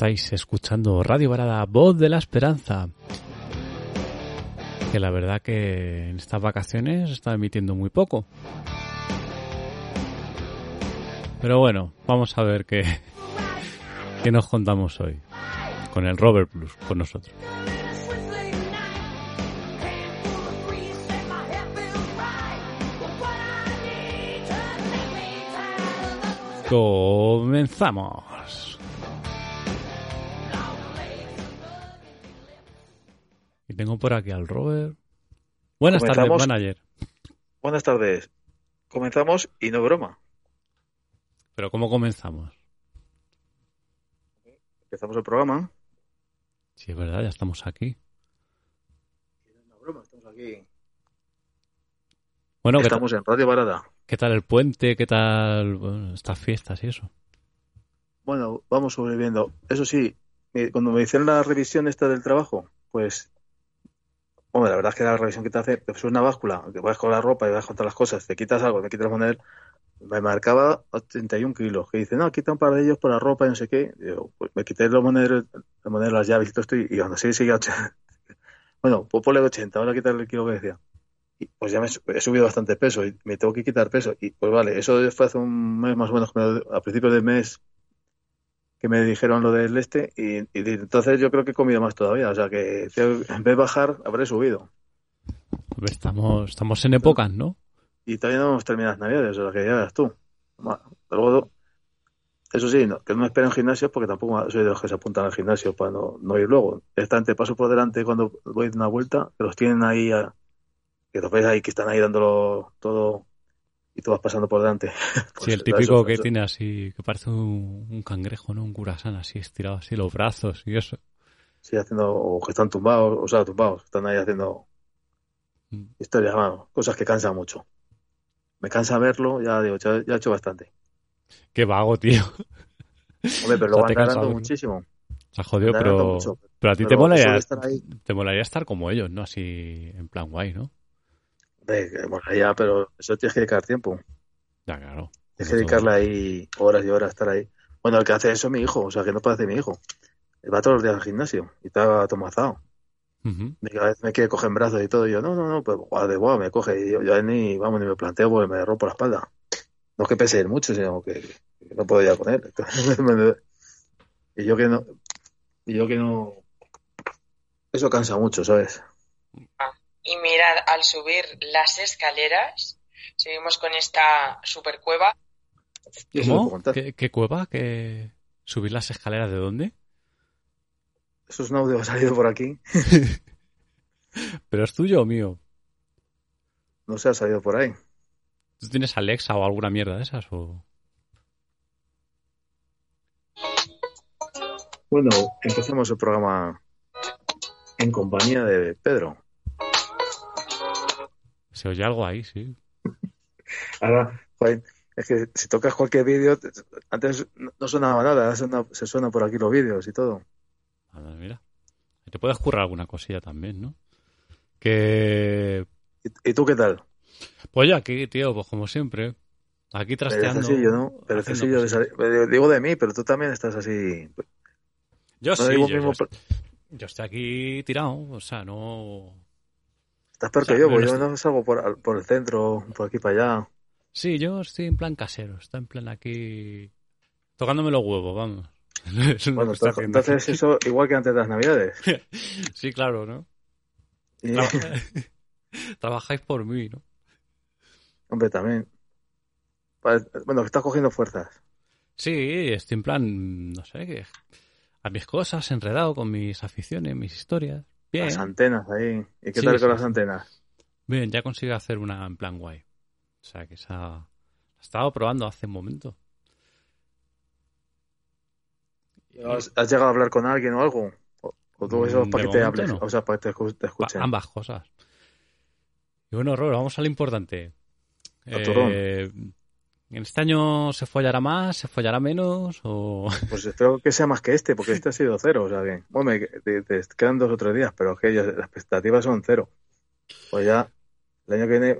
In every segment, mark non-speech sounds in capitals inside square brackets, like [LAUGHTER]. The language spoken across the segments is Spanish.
Estáis escuchando Radio Varada, voz de la esperanza. Que la verdad que en estas vacaciones está emitiendo muy poco. Pero bueno, vamos a ver qué, qué nos contamos hoy. Con el Robert Plus, con nosotros. Comenzamos. Tengo por aquí al Robert. Buenas tardes, manager. Buenas tardes. Comenzamos y no broma. Pero ¿cómo comenzamos? Empezamos el programa. Sí, es verdad, ya estamos aquí. No broma, estamos aquí. Bueno, ¿qué tal, Estamos en Radio Barada. qué tal el puente? ¿Qué tal bueno, estas fiestas y eso? Bueno, vamos sobreviviendo. Eso sí, cuando me hicieron la revisión esta del trabajo, pues, hombre, la verdad es que la revisión que te hace, es una báscula, que vas con la ropa y vas con todas las cosas, te quitas algo, te quitas la moneda, me marcaba 81 kilos, que dice, no, quita un par de ellos por la ropa y no sé qué. Pues me quité los monedas, las monedas, las llaves y todo esto, y, aún así seguía 80. Bueno, pues ponle 80, ahora quitarle el kilo que decía. Y pues ya me he subido bastante peso y me tengo que quitar peso. Y pues vale, eso fue hace un mes más o menos, a principios del mes que me dijeron lo del este y, entonces yo creo que he comido más todavía. O sea que en vez de bajar, habré subido. Estamos, estamos en épocas, ¿no? Y todavía no hemos terminado las navidades, o sea que ya verás tú. Bueno, luego, eso sí, no, que no me esperen en gimnasios porque tampoco soy de los que se apuntan al gimnasio para no, no ir luego. Directamente paso por delante cuando voy de una vuelta, que los tienen ahí, a- que los ves ahí, que están ahí dándolo todo y tú vas pasando por delante. [LAUGHS] Pues sí, el eso- típico que eso- tiene así, que parece un, un cangrejo, ¿no? Un curasán así estirado así, los brazos y eso. Sí, haciendo, o que están tumbados, o sea, tumbados, están ahí haciendo Mm. historias, cosas que cansan mucho. Me cansa verlo, ya digo, ya, ya he hecho bastante. Qué vago, tío. Hombre, pero lo van ganando muchísimo. Se ha jodido, pero, mucho. pero a ti te molaría, de estar ahí, te molaría estar como ellos, ¿no? Así en plan guay, ¿no? Que molaría, pero eso tienes que dedicar tiempo. Ya, claro. Tienes que dedicarle ahí horas y horas a estar ahí. Bueno, el que hace eso es mi hijo, o sea, que no parece mi hijo. Él va todos los días al gimnasio y está tomazado. Y cada vez me quiere coger en brazos y todo. Y yo, no, no, no, pues guau, de guau, me coge. Y yo ya ni, vamos, ni me planteo porque me rompo la espalda. No es que pese él mucho, sino que, que no puedo ya con él. [LAUGHS] y yo que no, y yo que no, eso cansa mucho, ¿sabes? Y mirad, al subir las escaleras, seguimos con esta super cueva. ¿Qué, qué cueva? ¿Qué... ¿Subir las escaleras de dónde? Eso es un audio que ha salido por aquí. [LAUGHS] ¿Pero es tuyo o mío? No sé, ha salido por ahí. ¿Tú tienes Alexa o alguna mierda de esas? O... Bueno, empecemos el programa en compañía de Pedro. Se oye algo ahí, sí. [LAUGHS] Ahora, joder, es que si tocas cualquier vídeo, te- antes no sonaba nada, ahora suena- se suena por aquí los vídeos y todo. Mira. Te puedes currar alguna cosilla también, ¿no? Que... ¿Y, y tú qué tal? Pues yo aquí, tío, pues como siempre. Aquí trasteando. Perezosillo, ¿no? Perezosillo de Digo de mí, pero tú también estás así. Yo No sí, yo, mismo, yo- yo estoy aquí tirado, o sea, no... Estás peor O sea, que yo, porque yo no salgo por, por el centro, por aquí para allá. Sí, yo estoy en plan casero, está en plan aquí... Tocándome los huevos, vamos. [LAUGHS] Eso Bueno, entonces, eso [LAUGHS] igual que antes de las navidades. [LAUGHS] Sí, claro, ¿no? Y- Trabajáis por mí, ¿no? hombre, también. Bueno, estás cogiendo fuerzas. Sí, estoy en plan, no sé, que a mis cosas, enredado con mis aficiones, mis historias. Bien, Las antenas ahí. ¿Y qué Sí, tal sí, con las antenas? bien, ya consigo hacer una en plan guay. O sea, que esa... La he estado probando hace un momento. ¿Has, has llegado a hablar con alguien o algo? ¿O, o tú eso para que te hables? no. O sea, para que te, te ambas cosas. Y bueno, Robert, vamos a lo importante. Eh, ¿En este año se follará más, se follará menos? O... [LAUGHS] Pues espero que sea más que este, porque este ha sido cero. O sea, que, bueno, te, te quedan dos o tres días, pero es que ya- las expectativas son cero. Pues ya, el año que viene,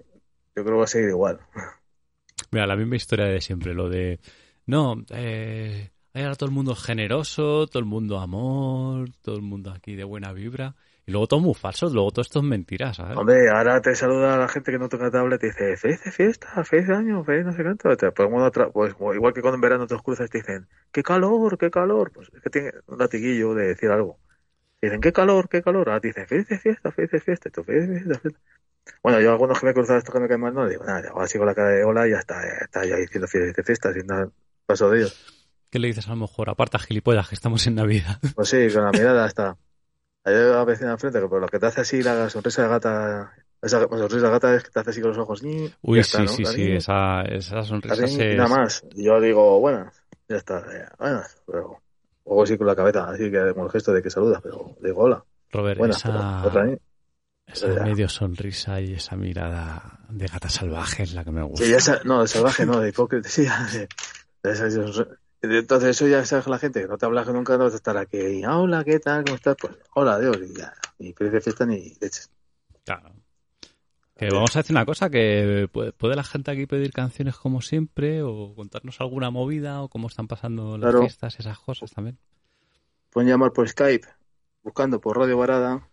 yo creo que va a seguir igual. [LAUGHS] Mira, la misma historia de siempre, lo de... No, eh, ahora todo el mundo generoso, todo el mundo amor, todo el mundo aquí de buena vibra. Y luego todo muy falso, luego todo esto es mentira, ¿sabes? Hombre, ahora te saluda la gente que no toca tablet y te dice, feliz fiesta, feliz año, feliz no sé cuánto. Te otra, pues igual que cuando en verano te cruzas te dicen, qué calor, qué calor. Pues es que tiene un latiguillo de decir algo. Te dicen, qué calor, qué calor. Ahora te dicen, feliz fiesta, feliz fiesta, y tú, feliz fiesta, feliz Bueno, yo algunos que me he cruzado esto que me caen mal, no digo nada, así con la cara de hola y ya está, ya está ya diciendo feliz fiesta, sin nada paso de ellos. ¿Qué le dices a lo mejor? Aparta gilipollas, que estamos en Navidad. Pues sí, con la mirada está. Hay una vecina enfrente que por lo que te hace así la sonrisa de gata, esa sonrisa de gata es que te hace así con los ojos. Uy, sí, está, ¿no? sí, sí, esa, esa sonrisa se... Nada más. Y yo digo, buenas, ya está, ya, buenas. Pero luego sí con la cabeza, así que con el gesto de que saludas, pero digo hola, Robert, buenas. esa, esa medio sonrisa y esa mirada de gata salvaje es la que me gusta. Sí, esa, no, de salvaje, no, de hipocresía. [LAUGHS] sí. De esa- esa- entonces eso ya sabe la gente, no te hablas nunca, no vas a estar aquí, y, "Ah, hola, ¿qué tal? ¿Cómo estás? Pues, hola, adiós, y ya, ni de fiesta ni leches. Claro. Que vamos a decir una cosa, que puede, puede la gente aquí pedir canciones como siempre o contarnos alguna movida o cómo están pasando las Claro. fiestas, esas cosas también. Pueden llamar por Skype, buscando por Radio Varada,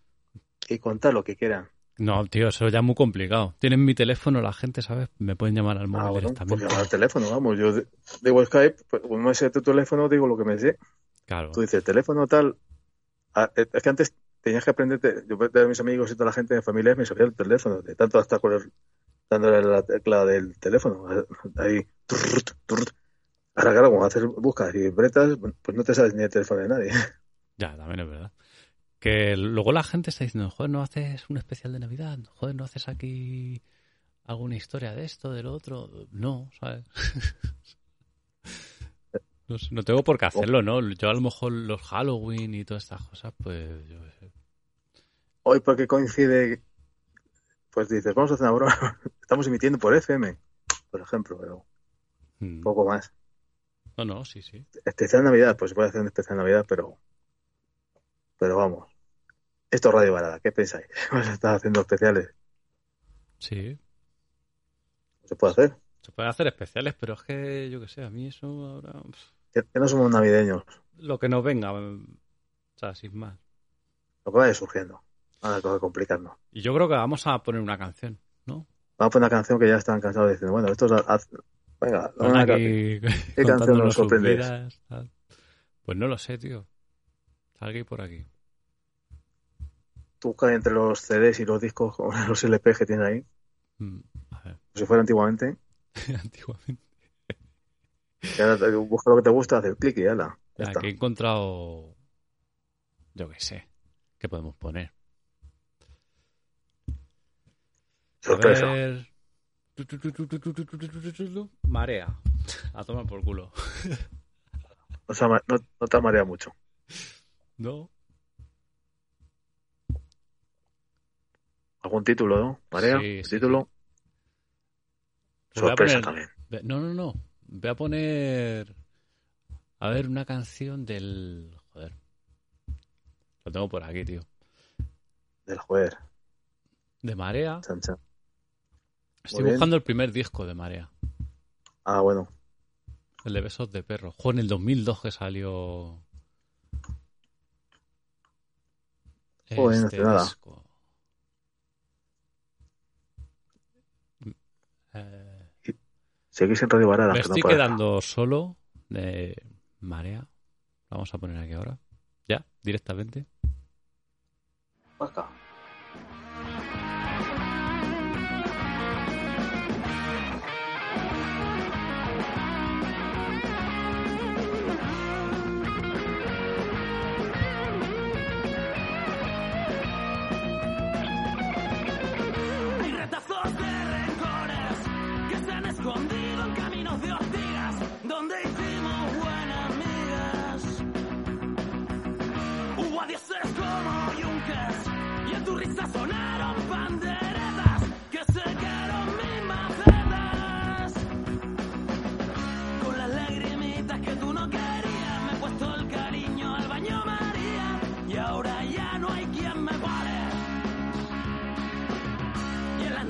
y contar lo que quieran. No, tío, eso ya es muy complicado. Tienen mi teléfono la gente, ¿sabes? Me pueden llamar al móvil Ah, bueno, pues directamente. llamar al teléfono, vamos. Yo digo Skype, pues como me sé tu teléfono, digo lo que me sé. Claro. Tú dices, teléfono tal. Ah, eh, es que antes tenías que aprenderte. Yo de mis amigos y toda la gente de familia me sabía el teléfono, de tanto hasta con el, dándole la tecla del teléfono. Ahí. turrut, turrut. Ahora, claro, como haces buscas y bretas, pues no te sabes ni el teléfono de nadie. [LAUGHS] Ya, también es verdad. Que luego la gente está diciendo, joder, ¿no haces un especial de Navidad? Joder, ¿no haces aquí alguna historia de esto, de lo otro? No, ¿sabes? [LAUGHS] no, tengo por qué hacerlo, ¿no? Yo a lo mejor los Halloween y todas estas cosas, pues yo qué sé. Hoy, porque coincide, pues dices, vamos a hacer una broma. [LAUGHS] Estamos emitiendo por FM, por ejemplo, pero Mm. poco más. No, no, sí, sí. Especial Navidad, pues se puede hacer un especial Navidad, pero. Pero vamos. Esto es Radio Varada, ¿qué pensáis? [LAUGHS] Vamos a estar haciendo especiales. Sí. ¿Se puede hacer? Se pueden hacer especiales, pero es que, yo qué sé, a mí eso ahora... Que, que no somos navideños. Lo que nos venga, o sea, sin más. Lo que vaya surgiendo. Nada que complicarnos. Y yo creo que vamos a poner una canción, ¿no? Vamos a poner una canción que ya están cansados diciendo, bueno, esto es. a- a- Venga, una aquí [LAUGHS] canción contándonos nos sorprende? Pues no lo sé, tío. Alguien por aquí. Busca entre los CDs y los discos, los LPs que tiene ahí. A ver. Si fuera antiguamente. antiguamente. Ahora busca lo que te gusta, hace clic y ala. Ya ya, aquí he encontrado. Yo qué sé. ¿Qué podemos poner? Sorpresa. A ver... Marea. A tomar por culo. O sea, no, no te marea mucho. ¿No? Algún título, ¿no? Marea, Sí, sí, título. Pues Sorpresa poner- también. No, no, no. Voy a poner. A ver, una canción del. Joder. Lo tengo por aquí, tío. Del joder. De Marea. Chan, chan. Estoy buscando el primer disco de Marea. Ah, bueno. El de Besos de Perro. Fue en el 2002 que salió. Joder, no este sé nada. disco. Eh, Seguís en Radio Varada. me no estoy para. quedando solo de Marea. Vamos a poner aquí ahora. Ya, directamente. Vasca.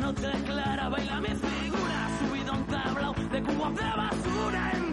Noches claras baila mi figura Subido a un tablao de cubos de basura Entre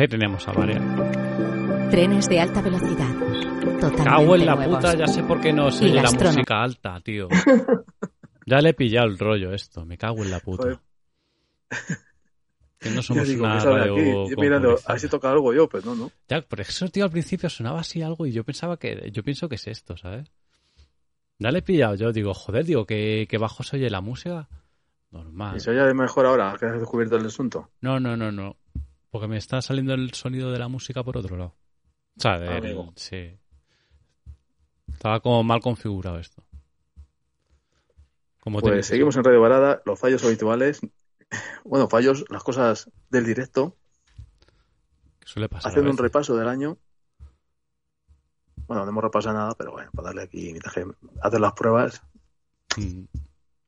ahí teníamos a María. Trenes de alta velocidad. Totalmente Cago en la nuevos. puta, ya sé por qué no se Y oye la música alta, tío. [LAUGHS] Ya le he pillado el rollo esto, me cago en la puta. Joder. Que no [LAUGHS] Yo somos digo, una mirando, a ver si toca algo yo, pues no, no. Ya, por eso, tío, al principio sonaba así algo y yo pensaba que... Yo pienso que es esto, ¿sabes? Ya le he pillado, yo digo, joder, digo, que, que bajo se oye la música. Normal. Y se oye mejor ahora que has descubierto el asunto. No, no, no, no. Porque me está saliendo el sonido de la música por otro lado. O sea, del- Amigo. sí. Estaba como mal configurado esto. Como Pues seguimos en Radio Varada, los fallos habituales. Bueno, fallos, las cosas del directo. Que suele pasar. Haciendo un repaso del año. Bueno, no hemos repasado nada, pero bueno, para darle aquí, hacer las pruebas. Mm.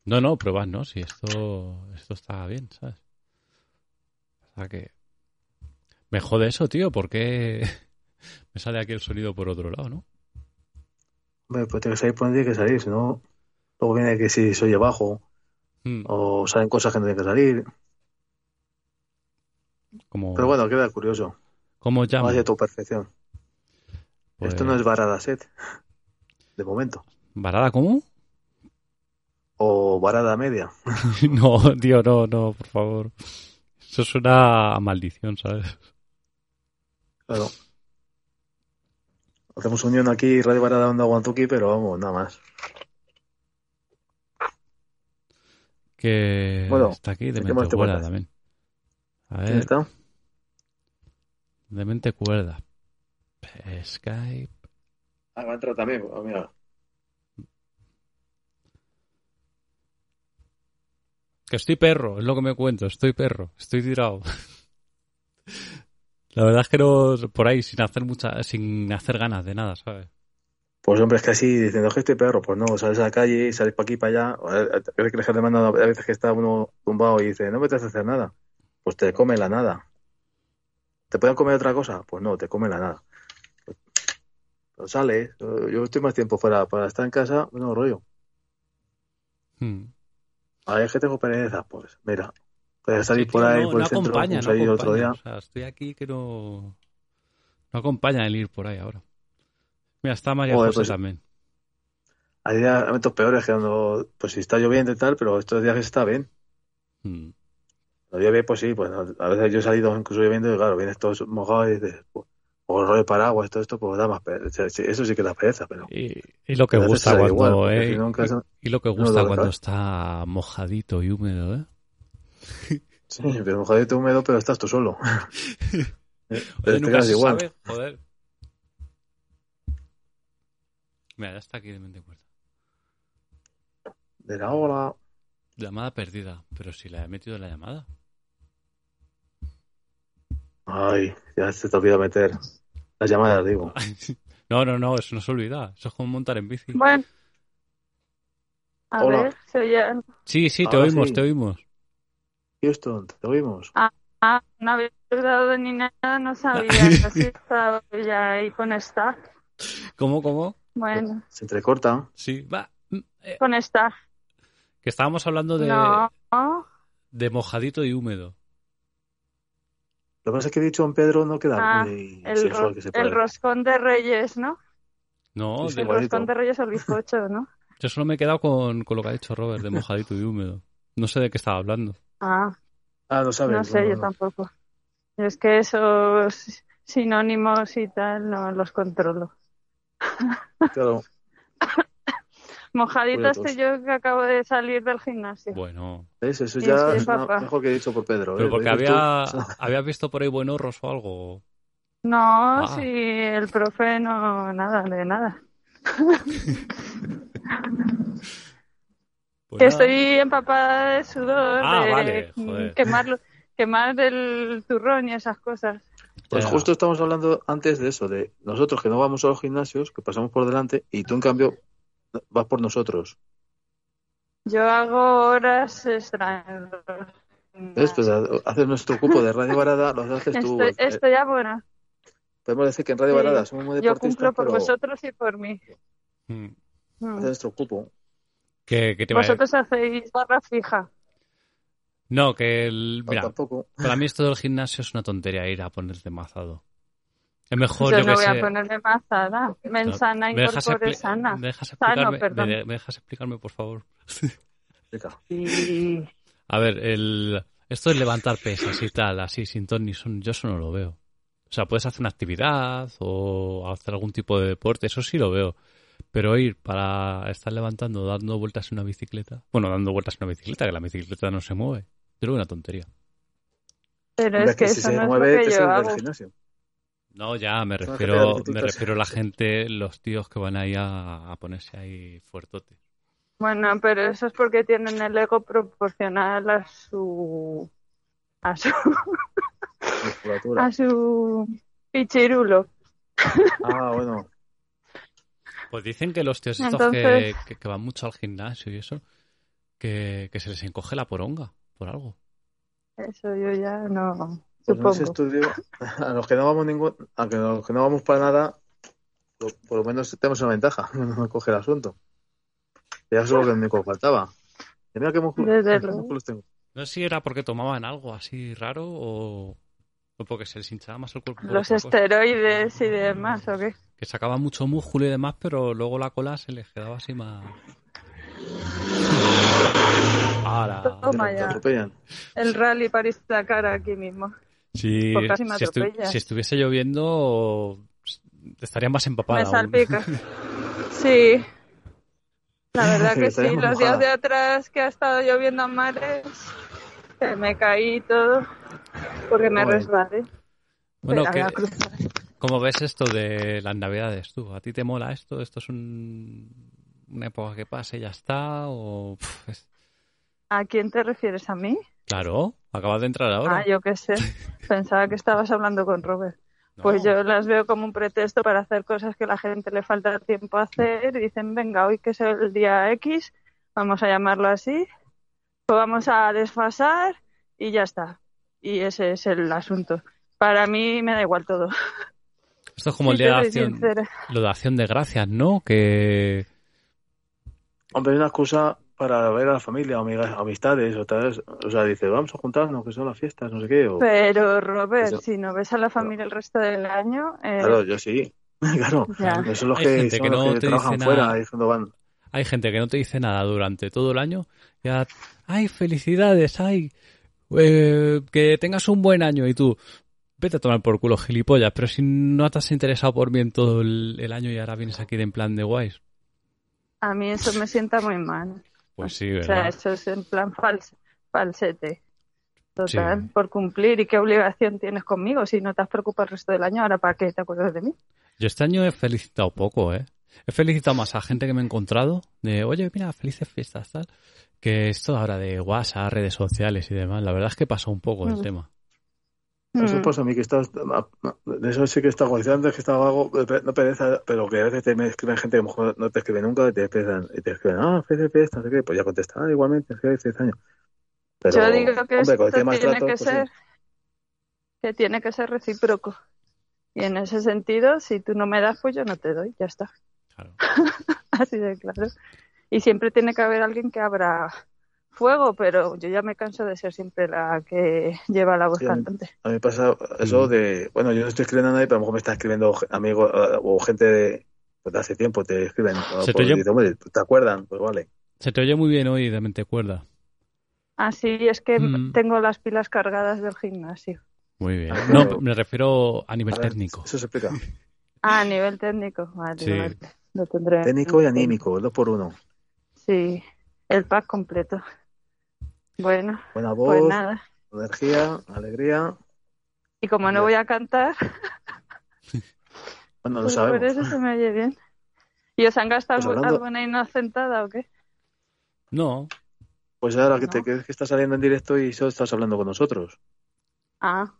No, no, pruebas, ¿no? Si esto, esto está bien, ¿sabes? O sea que... Me jode eso, tío, porque [LAUGHS] me sale aquí el sonido por otro lado, ¿no? Hombre, pues tiene que salir por donde tiene que salir, si no, luego viene que si se oye bajo Mm. o salen cosas que no tienen que salir. Como, Pero bueno, queda curioso. ¿Cómo llamo? Vaya tu perfección. Pues- Esto no es varada set, [LAUGHS] de momento. ¿Varada cómo? O varada media. [LAUGHS] no, tío, no, no, por favor. Eso suena a maldición, ¿sabes? Claro. Hacemos unión aquí, Radio Varada Onda Guantuki, pero vamos, nada más. Que Bueno, está aquí, ¿qué Demente más te Cuerda también. A ¿Quién ver, está? Demente Cuerda. Skype. Ah, va a entrar también, pues, mira. Que estoy perro, es lo que me cuento, estoy perro, estoy tirado. [LAUGHS] La verdad es que no, por ahí, sin hacer mucha, sin hacer ganas de nada, ¿sabes? Pues hombre, es que así, diciendo que estoy perro, pues no, sales a la calle sales para aquí para allá. A veces que a veces que está uno tumbado y dice, no me te hace hacer nada. Pues te come la nada. ¿Te pueden comer otra cosa? Pues no, te come la nada. Pero sales, yo estoy más tiempo fuera para estar en casa, bueno, rollo. Hmm. A ver, es que tengo pereza, pues mira, puedes salir por ahí, no, por no el centro, acompaña, no otro día. O sea, estoy aquí que no, no acompaña el ir por ahí ahora. Mira, está María Joder, José pues- también. Hay días- momentos peores que cuando, pues si está lloviendo y tal, pero estos días está bien. Hmm. Cuando llueve, pues sí, pues a veces yo he salido incluso lloviendo y claro, vienes todos mojados y dices, pues, o rollo de paraguas, todo esto, pues da más pereza. Eso sí que da pereza, pero. Y, y lo que gusta cuando, igual, eh, si no casa- y, y lo que no gusta cuando está mojadito y húmedo, ¿eh? Sí, pero mojadito húmedo, pero estás tú solo. Oye, Pero te nunca se igual. sabe, joder. Mira, ya está aquí de mente cuerda. De la hora. Llamada perdida, pero si la he metido en la llamada. Ay, ya se te olvida meter las llamadas, digo. [LAUGHS] No, no, no, eso no se olvida. Eso es como montar en bici. Bueno. A Hola. ver, se oye. Sí, sí, te Ahora oímos, sí. te oímos. Houston, te oímos. Ah, no había dado ni nada, no sabía. [LAUGHS] Así estaba ya ahí con esta. ¿Cómo, cómo? Bueno, Se entrecorta. Sí, va. Mm, eh, con esta. que estábamos hablando de, No. de mojadito y húmedo. Lo que pasa es que he dicho en Pedro no queda Ah, muy El, ro- que se el puede. roscón de Reyes, ¿no? No, Sí, de- El roscón de Reyes o el bizcocho, ¿no? yo solo me he quedado con, con lo que ha dicho Robert, de mojadito y húmedo. No sé de qué estaba hablando. Ah, Ah, no sabes. no sé, yo tampoco. Es que esos sinónimos y tal no los controlo. [LAUGHS] Claro. Mojadito Cuidados. estoy yo que acabo de salir del gimnasio. Bueno, ¿Ves? Eso ya es papá. mejor que he dicho por Pedro. pero ¿eh? porque Lo había, [LAUGHS] habías visto por ahí buenorros o algo. No, Ah. si el profe no, nada, de nada. [LAUGHS] Pues estoy empapada de sudor, Ah, de vale, joder. quemar, el turrón y esas cosas. Pues justo estamos hablando antes de eso, de nosotros que no vamos a los gimnasios, que pasamos por delante, y tú en cambio vas por nosotros. Yo hago horas extra. en los ¿Ves? Pues ha- haces nuestro cupo de Radio Barada, lo haces tú. Estoy, Eh, estoy ya buena. Podemos decir que en Radio Sí. Barada somos muy Yo deportistas, cumplo por pero vosotros y por mí. Mm. Mm. haces nuestro cupo. Que, que te iba a- Vosotros hacéis barra fija. No, que el... Mira, tampoco. para mí esto del gimnasio es una tontería ir a ponerte mazado. Es mejor, Yo yo no que voy sé... a. Mensana y ¿Me sana. ¿me dejas Sano, explicarme, perdón. me de- me dejas explicarme, por favor? [LAUGHS] A ver, el, esto es levantar pesas y tal, así, sin ton ni son, yo eso no lo veo. O sea, puedes hacer una actividad o hacer algún tipo de deporte, eso sí lo veo. Pero ir para estar levantando, dando vueltas en una bicicleta, bueno, dando vueltas en una bicicleta, que la bicicleta no se mueve, creo que es una tontería. Pero es que si eso se no mueve, es lo te que yo del hago. gimnasio. No, ya, me refiero, me refiero a la gente, los tíos que van ahí a, a ponerse ahí fuertote. Bueno, pero eso es porque tienen el ego proporcional a su a su Musculatura. [LAUGHS] a su pichirulo. Ah, bueno. Pues dicen que los tíos estos Entonces- que, que- que van mucho al gimnasio y eso, que, que se les encoge la poronga, por algo. Eso yo ya no Pues en ese supongo. estudio, a los que no vamos ningún, a que los que no vamos para nada, lo- por lo menos tenemos una ventaja, [LAUGHS] no me coge el asunto. Ya es lo que me faltaba. Y mira qué músculos, Desde qué luego. músculos tengo. No sé si era porque tomaban algo así raro o, o porque se les hinchaba más el cuerpo. Los esteroides y demás, ¿o qué? Que sacaban mucho músculo y demás, pero luego la cola se les quedaba así más... Ahora. Toma ya. El rally París-Dakar aquí mismo. Si, me estu- estuviese lloviendo, estaría más empapada. Me aún. salpica. [LAUGHS] Sí. La verdad que sí, los días de atrás que ha estado lloviendo a mares, que me caí y todo, porque me resbalé. Bueno, Pero que. ¿Cómo ves esto de las navidades tú? ¿A ti te mola esto? ¿Esto es un- una época que pasa y ya está? ¿O es- ¿A quién te refieres? ¿A mí? Claro, acabas de entrar ahora. Ah, yo qué sé. [LAUGHS] Pensaba que estabas hablando con Robert. No. Pues yo las veo como un pretexto para hacer cosas que la gente le falta tiempo a hacer y dicen, venga, hoy que es el día X, vamos a llamarlo así, pues vamos a desfasar y ya está. Y ese es el asunto. Para mí me da igual todo. [LAUGHS] Esto es como el día de acción, lo de acción de gracias, ¿no? Que Hombre, hay una excusa para ver a la familia, amigas- amistades, o tal. vez, O sea, dice, vamos a juntarnos, que son las fiestas, no sé qué. O... Pero Robert, Eso. si no ves a la familia el resto del año, eh, Claro, yo sí. [LAUGHS] claro. Ya. Son los Hay que, gente son que los no que te trabajan dice fuera nada. y cuando van. hay gente que no te dice nada durante todo el año. Ya, ay, felicidades, ay, eh, que tengas un buen año y tú, vete a tomar por culo gilipollas, pero si no te has interesado por mí en todo el, el año y ahora vienes aquí de en plan de guays. a mí eso me sienta muy mal. Pues sí, O sea, ¿verdad? eso es en plan fals, falsete. Total, Sí. por cumplir. ¿Y qué obligación tienes conmigo si no te has preocupado el resto del año? ¿Ahora para qué te acuerdas de mí? Yo este año he felicitado poco, ¿eh? He felicitado más a gente que me he encontrado de, oye, mira, felices fiestas, tal, que esto ahora de WhatsApp, redes sociales y demás. La verdad es que pasó un poco el Mm. tema. Eso Mm. pasa a mí que estás, de eso sí que está agotizado, antes que estaba vago, no pereza, pero que a veces te me escriben gente que a lo mejor no te escribe nunca y te empiezan, y te escriben, ah, fiesta, no sé qué, pues ya contesta, ah, igualmente, feliz feliz año. Pero, Yo digo que hombre, esto tiene más trato, que pues sí. ser que tiene que ser recíproco. Y en ese sentido, si tú no me das, pues yo no te doy, ya está. Claro. [LAUGHS] Así de claro. Y siempre tiene que haber alguien que abra fuego, pero yo ya me canso de ser siempre la que lleva la voz Sí, cantante. A mí me pasa eso Mm. de, bueno, yo no estoy escribiendo a nadie, pero a lo mejor me está escribiendo amigos o gente de, pues de hace tiempo, te escriben, Se te pues, oye- dice, hombre, ¿te acuerdan? Pues vale. Se te oye muy bien hoy de mente cuerda. Así es que Mm. tengo las pilas cargadas del gimnasio. Muy bien. Ah, No, me refiero a nivel A ver, técnico. Eso se explica. [LAUGHS] Ah, a nivel técnico. Vale, Sí. vale. Lo tendré. Técnico y anímico, dos por uno. Sí, el pack completo. Bueno, Buena pues voz, nada. energía, alegría. Y como no voy a cantar, Bueno, no pues sabemos. por eso se me oye bien. ¿Y os han gastado Pues hablando- alguna inocentada o qué? No, Pues ahora que te crees que estás saliendo en directo y solo estás hablando con nosotros. Ah,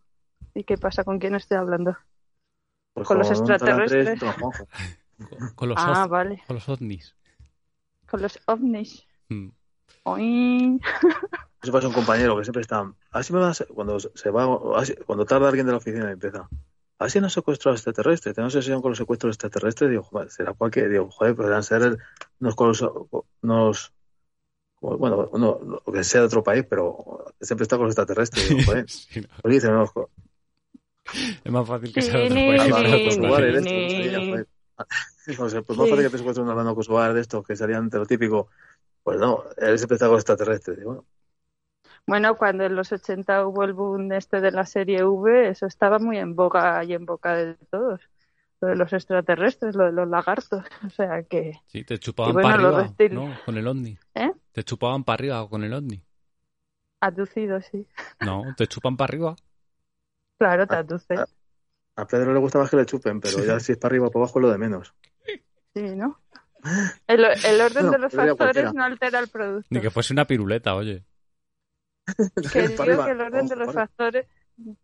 ¿y qué pasa? ¿Con quién estoy hablando? Pues Con los extraterrestres. Con, con los, Ah, vale. con los ovnis. Con los ovnis. Mm. Oin. Eso pasa un compañero que siempre está. Así me vas cuando se va, así- cuando tarda alguien de la oficina y empieza. Así nos secuestró extraterrestres. Tenemos sesión con los secuestros extraterrestres. Digo, joder, será cualquier. Digo, joder, podrán ser el- unos, bueno, no, lo que sea de otro país, pero siempre está con los extraterrestres. Digo, joder. [LAUGHS] Sí, no. Pues dicen, no, jo- Es más fácil que sea de otro país pues más fácil que te secuestren hablando con Suárez de estos que serían de lo típico. Pues no, él siempre está con extraterrestres. Digo, bueno, Bueno, cuando en los 80 hubo el boom este de la serie V, eso estaba muy en boga y en boca de todos. Lo de los extraterrestres, lo de los lagartos. [LAUGHS] O sea que. Sí, te chupaban bueno, para los arriba. ¿no? Con el ovni. ¿Eh? Te chupaban para arriba con el ovni. Aducido, sí. No, te chupan para arriba. Claro, te Ah, aduce. ah. a Pedro le gusta más que le chupen, pero ya si es para arriba o para abajo es lo de menos. Sí, ¿no? El, el orden No, de los factores cualquiera. no altera el producto. Ni que fuese una piruleta, oye. Que [LAUGHS] digo que el orden de los factores.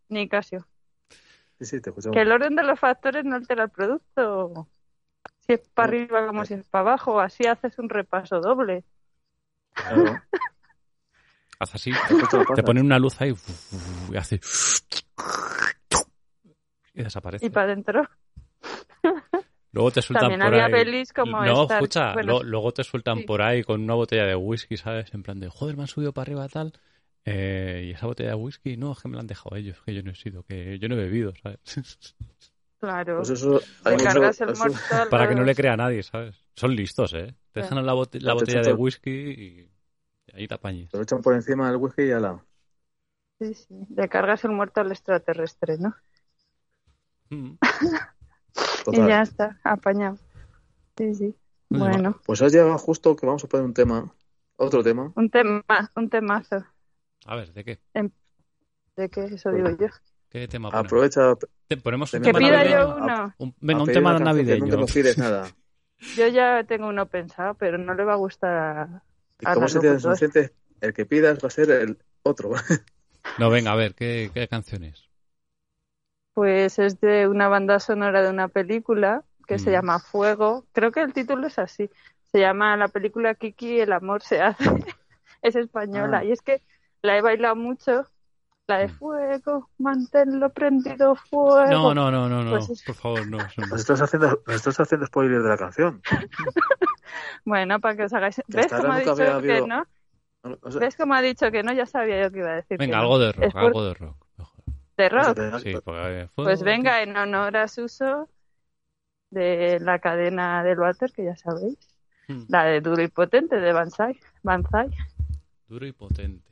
Ni Casio. Sí, sí, te. Que el orden de los factores no altera el producto. Si es para No. arriba como si es para abajo, así haces un repaso doble. Claro. [LAUGHS] Haz así. Te ponen una luz ahí y hace. Y desaparece. Y para adentro. Luego te sueltan También por había ahí. pelis como No, Star- escucha, bueno, lo- luego te sueltan sí. por ahí con una botella de whisky, ¿sabes? En plan de, joder, me han subido para arriba tal. Eh, y esa botella de whisky, no, es que me la han dejado ellos, que yo no he sido, que yo no he bebido, ¿sabes? [LAUGHS] Claro. Pues eso, hay mucho- el eso- Para que no le crea a nadie, ¿sabes? Son listos, ¿eh? Te dejan la, la Te botella de whisky y y ahí te apañes. te lo echan por encima del whisky y ala. Sí, sí. Le cargas el muerto al extraterrestre, ¿no? Mm. [LAUGHS] Total. Y ya está, apañado. Sí, sí. Muy Bueno, Pues has llegado justo que vamos a poner un tema, otro tema. un tema, un temazo. A ver, ¿de qué? ¿De qué eso digo yo? ¿Qué tema ponemos? Aprovecha Te- Ponemos un Que tema pida navideño. yo uno. Un- venga, un tema navideño. Nos pides nada. [LAUGHS] Yo ya tengo uno pensado, pero no le va a gustar a... Y a como se el que pidas va a ser el otro. [LAUGHS] No, venga, a ver, ¿qué, qué canciones? Pues es de una banda sonora de una película que se Mm. llama Fuego. Creo que el título es así. Se llama la película Kiki, el amor se hace. [LAUGHS] es española. Ah. Y es que la he bailado mucho. La de Mm. fuego, manténlo prendido fuego. No, no, no, no, no, Pues es- por favor, no. estás haciendo, nos estás haciendo spoiler de la canción. [LAUGHS] Bueno, para que os hagáis. Que ¿Ves cómo ha dicho que habido- no? O sea, ¿Ves cómo ha dicho que no? Ya sabía yo que iba a decir. que Venga, no. algo de rock, Es por- algo de rock. Mejor. de rock. Sí, porque eh, Pues venga, en honor a Suso de la cadena del water, que ya sabéis. Mm. La de duro y potente de Banzai. Banzai, Duro y potente.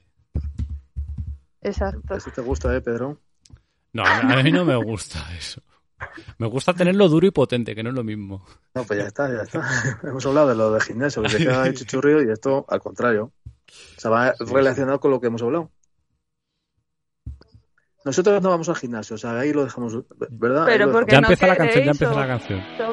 exacto. Eso te gusta, ¿eh, Pedro? No, a mí no me gusta eso. Me gusta tenerlo duro y potente, que no es lo mismo. No, pues ya está, ya está. [LAUGHS] Hemos hablado de lo de gimnasio, que se queda ahí [LAUGHS] chuchurrío y esto al contrario. O sea, va relacionado con lo que hemos hablado. Nosotros no vamos al gimnasio, o sea, ahí lo dejamos, ¿verdad? Pero porque Ya no empieza la canción, ya empieza la canción. o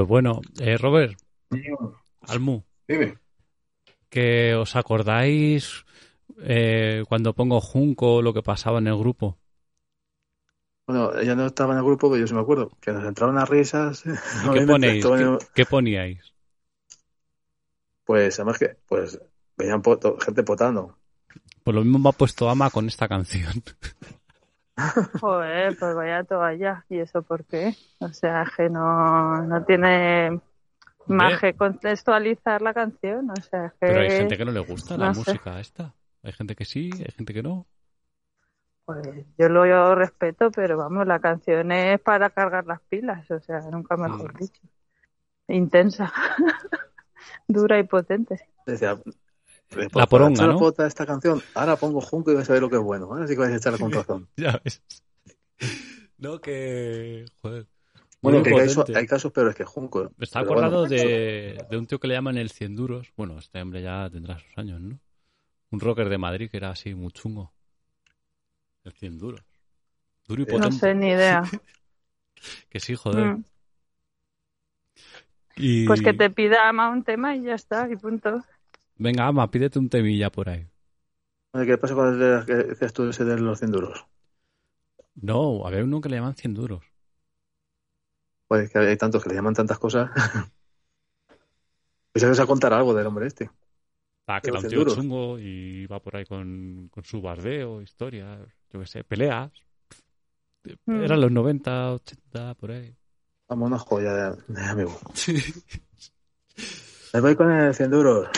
Pues bueno, eh, Robert, Almu, Dime. que os acordáis eh, cuando pongo Junco lo que pasaba en el grupo. Bueno, ella no estaba en el grupo, pero yo sí me acuerdo. Que nos entraron las risas. [LAUGHS] ¿Y qué ponéis? ¿Qué, poníais? Pues además que, pues, poto- gente potando. Pues lo mismo me ha puesto Ama con esta canción. [LAUGHS] Joder, pues vaya toalla. ¿Y eso por qué? O sea, que no, no tiene más que contextualizar la canción. O sea, que... Pero hay gente que no le gusta la no sé. música esta. Hay gente que sí, hay gente que no. Pues yo lo yo respeto, pero vamos, la canción es para cargar las pilas, o sea, nunca mejor Mm. dicho. Intensa, [LAUGHS] dura y potente. Eh, La por poronga, ¿no? la esta canción, ahora pongo Junco y vais a ver lo que es bueno. Ahora sí que vais a echarla con razón. [LAUGHS] Ya ves. No, que. Joder. Bueno, que hay, casos- potente. hay casos peores que Junco. Me está pero acordado bueno. de, de un tío que le llaman el 100 duros. Bueno, este hombre ya tendrá sus años, ¿no? Un rocker de Madrid que era así muy chungo. El 100 duros. Duro y No No potente. sé ni idea. [LAUGHS] Que sí, joder. Mm. Y... Pues que te pida ama un tema y ya está, y punto. Venga, Ama, pídete un temilla por ahí. ¿Qué pasa con el que decías tú ese de los 100 duros? No, había uno que le llaman 100 duros. Pues que hay tantos que le llaman tantas cosas. [LAUGHS] Pues a contar algo del hombre este. Ah, que De era un 100 tío duros. chungo y va por ahí con, con su bardeo, historias, yo qué sé, peleas. Mm. Eran los 90, 80, por ahí. Vamos, una joya de, de amigo. [LAUGHS] Me voy con el 100 duros.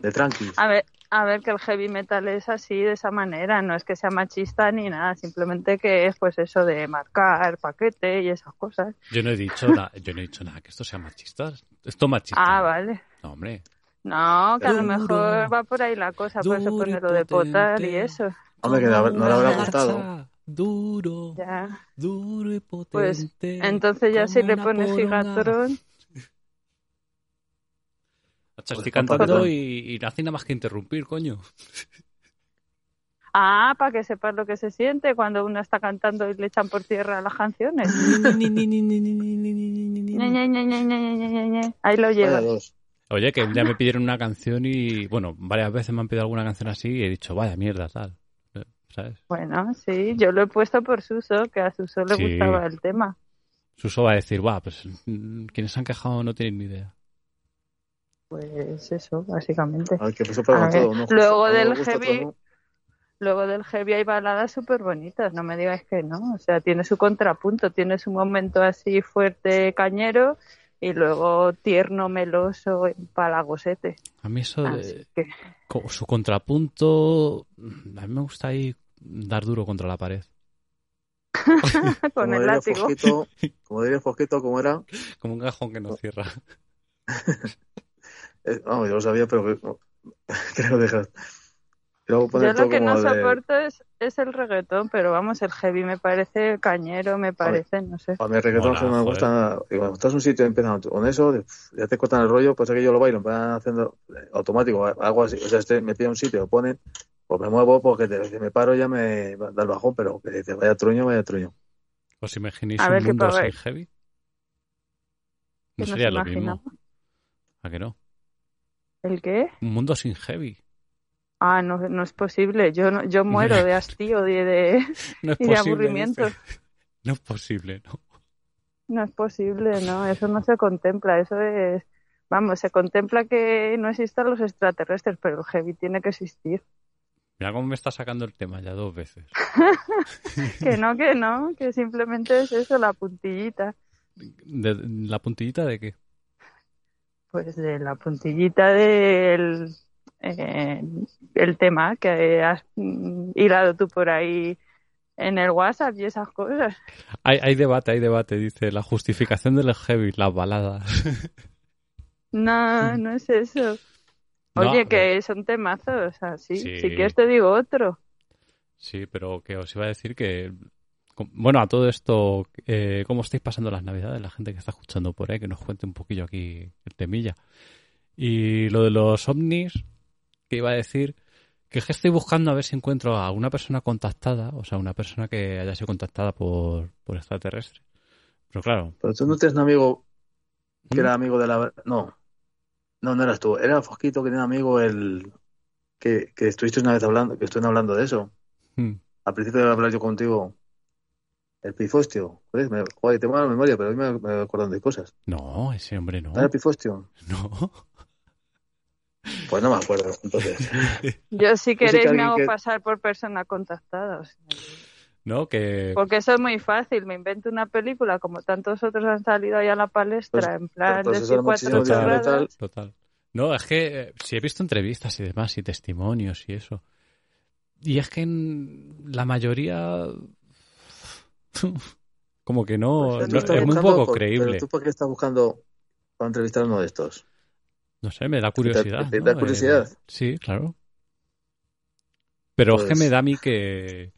De tranqui. A ver, a ver que el heavy metal es así, de esa manera, no es que sea machista ni nada, simplemente que es pues eso de marcar paquete y esas cosas. Yo no he dicho nada, yo no he dicho nada que esto sea machista. Esto machista. Ah, vale. No, hombre. No, que a lo mejor va por ahí la cosa, por eso duro y pone lo de potar y eso. Hombre, que no, le habrá gustado. Duro, Ya. duro y potente. Pues entonces ya si le pones poronga. Macho, Estoy Pues, cantando y, y no hace nada más que interrumpir, coño. ah, para que sepas lo que se siente cuando uno está cantando y le echan por tierra las canciones. Ahí lo llevas. Oye, que un día me pidieron una canción y, bueno, varias veces me han pedido alguna canción así y he dicho, vaya mierda, tal. ¿Sabes? Bueno, sí, yo lo he puesto por Suso, que a Suso le Sí. gustaba el tema. Suso va a decir, va, pues mm, quienes se han quejado no tienen ni idea. Pues eso, básicamente. A ver, que eso para A ver, todo. ¿no? luego del heavy- no. Luego del heavy hay baladas súper bonitas, no me digas que no. O sea, tiene su contrapunto, tiene su momento así fuerte, cañero, y luego tierno, meloso, palagosete. A mí eso de que, su contrapunto, a mí me gusta ahí dar duro contra la pared. [LAUGHS] con Como el látigo. Fosquito, como diría Fosquito, como era. Como un cajón que no cierra. [LAUGHS] eh, no, yo lo sabía, pero que, [LAUGHS] que lo dejas. Y luego Yo lo que no de- soporto es, es el reggaetón, pero vamos, el heavy me parece cañero, me parece, no sé. A mí el reggaetón Mola, no me joder. gusta nada. Y cuando estás en un sitio y empiezan con eso, ya te cortan el rollo, pues es que yo lo bailo, empiezan haciendo eh, automático, algo así. O sea, estoy metido en un sitio, lo ponen, pues me muevo porque te, si me paro ya me da el bajón, pero que te vaya truño, vaya truño. ¿Os imagináis A un ver mundo sin heavy? No ¿Qué nos sería lo mismo. ¿A que no? ¿El qué? Un mundo sin heavy. Ah, no, no es posible. Yo no, yo muero de [LAUGHS] hastío y de, No es y de posible. aburrimiento. dice. No es posible, no. No es posible, no. Eso no se contempla. Eso es, vamos, se contempla que no existan los extraterrestres, pero el heavy tiene que existir. Mira cómo me está sacando el tema ya dos veces. [LAUGHS] Que no, que no, que simplemente es eso, la puntillita. De- ¿La puntillita de qué? Pues de la puntillita del eh, el tema que has mm, hilado tú por ahí en el WhatsApp y esas cosas. Hay, hay debate, hay debate, dice. La justificación del heavy, las baladas. No, [LAUGHS] no es eso. Oye, que son temazos, o sea, sí. Sí. Si quieres te digo otro. Sí, pero que os iba a decir que... Bueno, a todo esto, eh, ¿cómo estáis pasando las navidades? La gente que está escuchando por ahí, que nos cuente un poquillo aquí el temilla. Y lo de los ovnis, que iba a decir que es que estoy buscando a ver si encuentro a una persona contactada, o sea, una persona que haya sido contactada por, por extraterrestres, Pero claro, Pero tú no tienes un amigo que ¿Mm? era amigo de la... No, no, no eras tú. Era Fosquito que tenía amigo el... Que, que estuviste una vez hablando, que estuvieron hablando de eso. Mm. Al principio de hablar yo contigo, el pifostio. Joder, me, joder, tengo mala memoria, pero hoy me, me acordando de cosas. no, ese hombre no. ¿No era el pifostio? No. [LAUGHS] Pues no me acuerdo, entonces. [LAUGHS] Yo si que queréis me hago que- pasar por persona contactada. o sea, No, que. Porque eso es muy fácil. Me invento una película, como tantos otros han salido ahí a la palestra, Pues- en plan pues eso cuatro y chorradas. Total. No, es que eh, si he visto entrevistas y demás y testimonios y eso. Y es que en la mayoría. [LAUGHS] Como que no. Pues no- es muy poco por- creíble. Pero tú, ¿por qué estás buscando para entrevistar a uno de estos? No sé, me da curiosidad. te da curiosidad? Eh, sí, claro. Pero es que Pues- me da a mí que,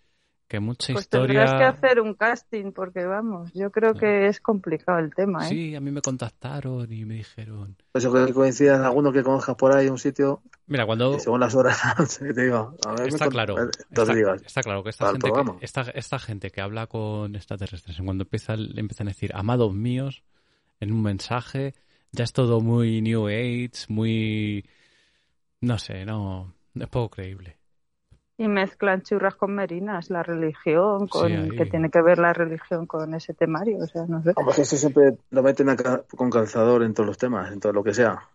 que mucha Pues historia. tendrás que hacer un casting, porque vamos, yo creo que es complicado el tema, ¿eh? Sí, a mí me contactaron y me dijeron. Pues yo creo que coincidas en alguno que conozcas por ahí, un sitio, Mira, cuando. según las horas, [LAUGHS] te diga, a ver, Está claro, entonces está, está claro que esta gente, que, esta, esta gente que habla con extraterrestres, en cuando empieza, le empiezan a decir amados míos en un mensaje, ya es todo muy New Age, muy. No sé, no. Es poco creíble. Y mezclan churras con merinas, la religión, con que tiene que ver la religión con ese temario, o sea, no sé. Que eso siempre lo meten con calzador en todos los temas, en todo lo que sea.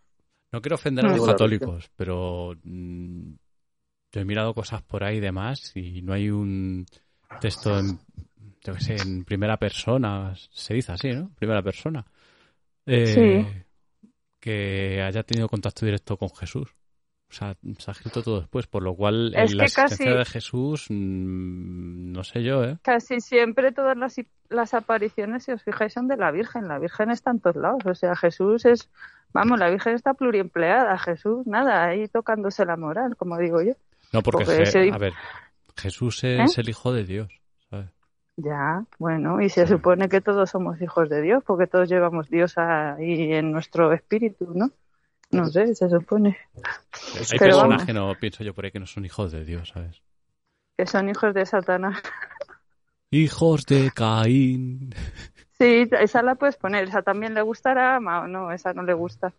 No quiero ofender a Mm. los la católicos, pero mm, yo he mirado cosas por ahí y demás y no hay un texto en, yo qué sé, en primera persona, se dice así, ¿no? Primera persona. Eh, Que haya tenido contacto directo con Jesús. O sea, se ha escrito todo después, por lo cual en la existencia de Jesús, mm, no sé yo, ¿eh? Casi siempre todas las, las apariciones, si os fijáis, son de la Virgen. La Virgen está en todos lados. O sea, Jesús es, vamos, la Virgen está pluriempleada. Jesús, nada, ahí tocándose la moral, como digo yo. No, porque, Porque Je- a ver, Jesús es ¿Eh? el Hijo de Dios, ¿sabes? Ya, bueno, y se supone que todos somos hijos de Dios, porque todos llevamos Dios ahí en nuestro espíritu, ¿no? No sé, se supone Hay Pero personas vamos. que no, pienso yo por ahí, que no son hijos de Dios, ¿sabes? que son hijos de Satanás. Hijos de Caín. Sí, esa la puedes poner. Esa también le gustará a Ama o no, esa no le gusta.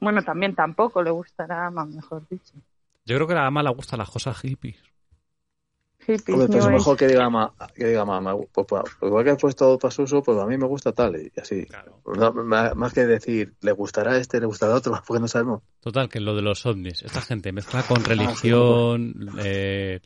Bueno, también tampoco le gustará a Ama, mejor dicho. Yo creo que a la ama le gustan las cosas hippies. Hippies, Hombre, pues New es mejor que diga, ma, que diga mamá, pues, pues, igual que has puesto para su uso, pues a mí me gusta tal, y así. Claro. No, más más que decir, le gustará este, le gustará otro, [LAUGHS] porque no sabemos. Total, que lo de los ovnis, esta gente mezcla con religión, eh,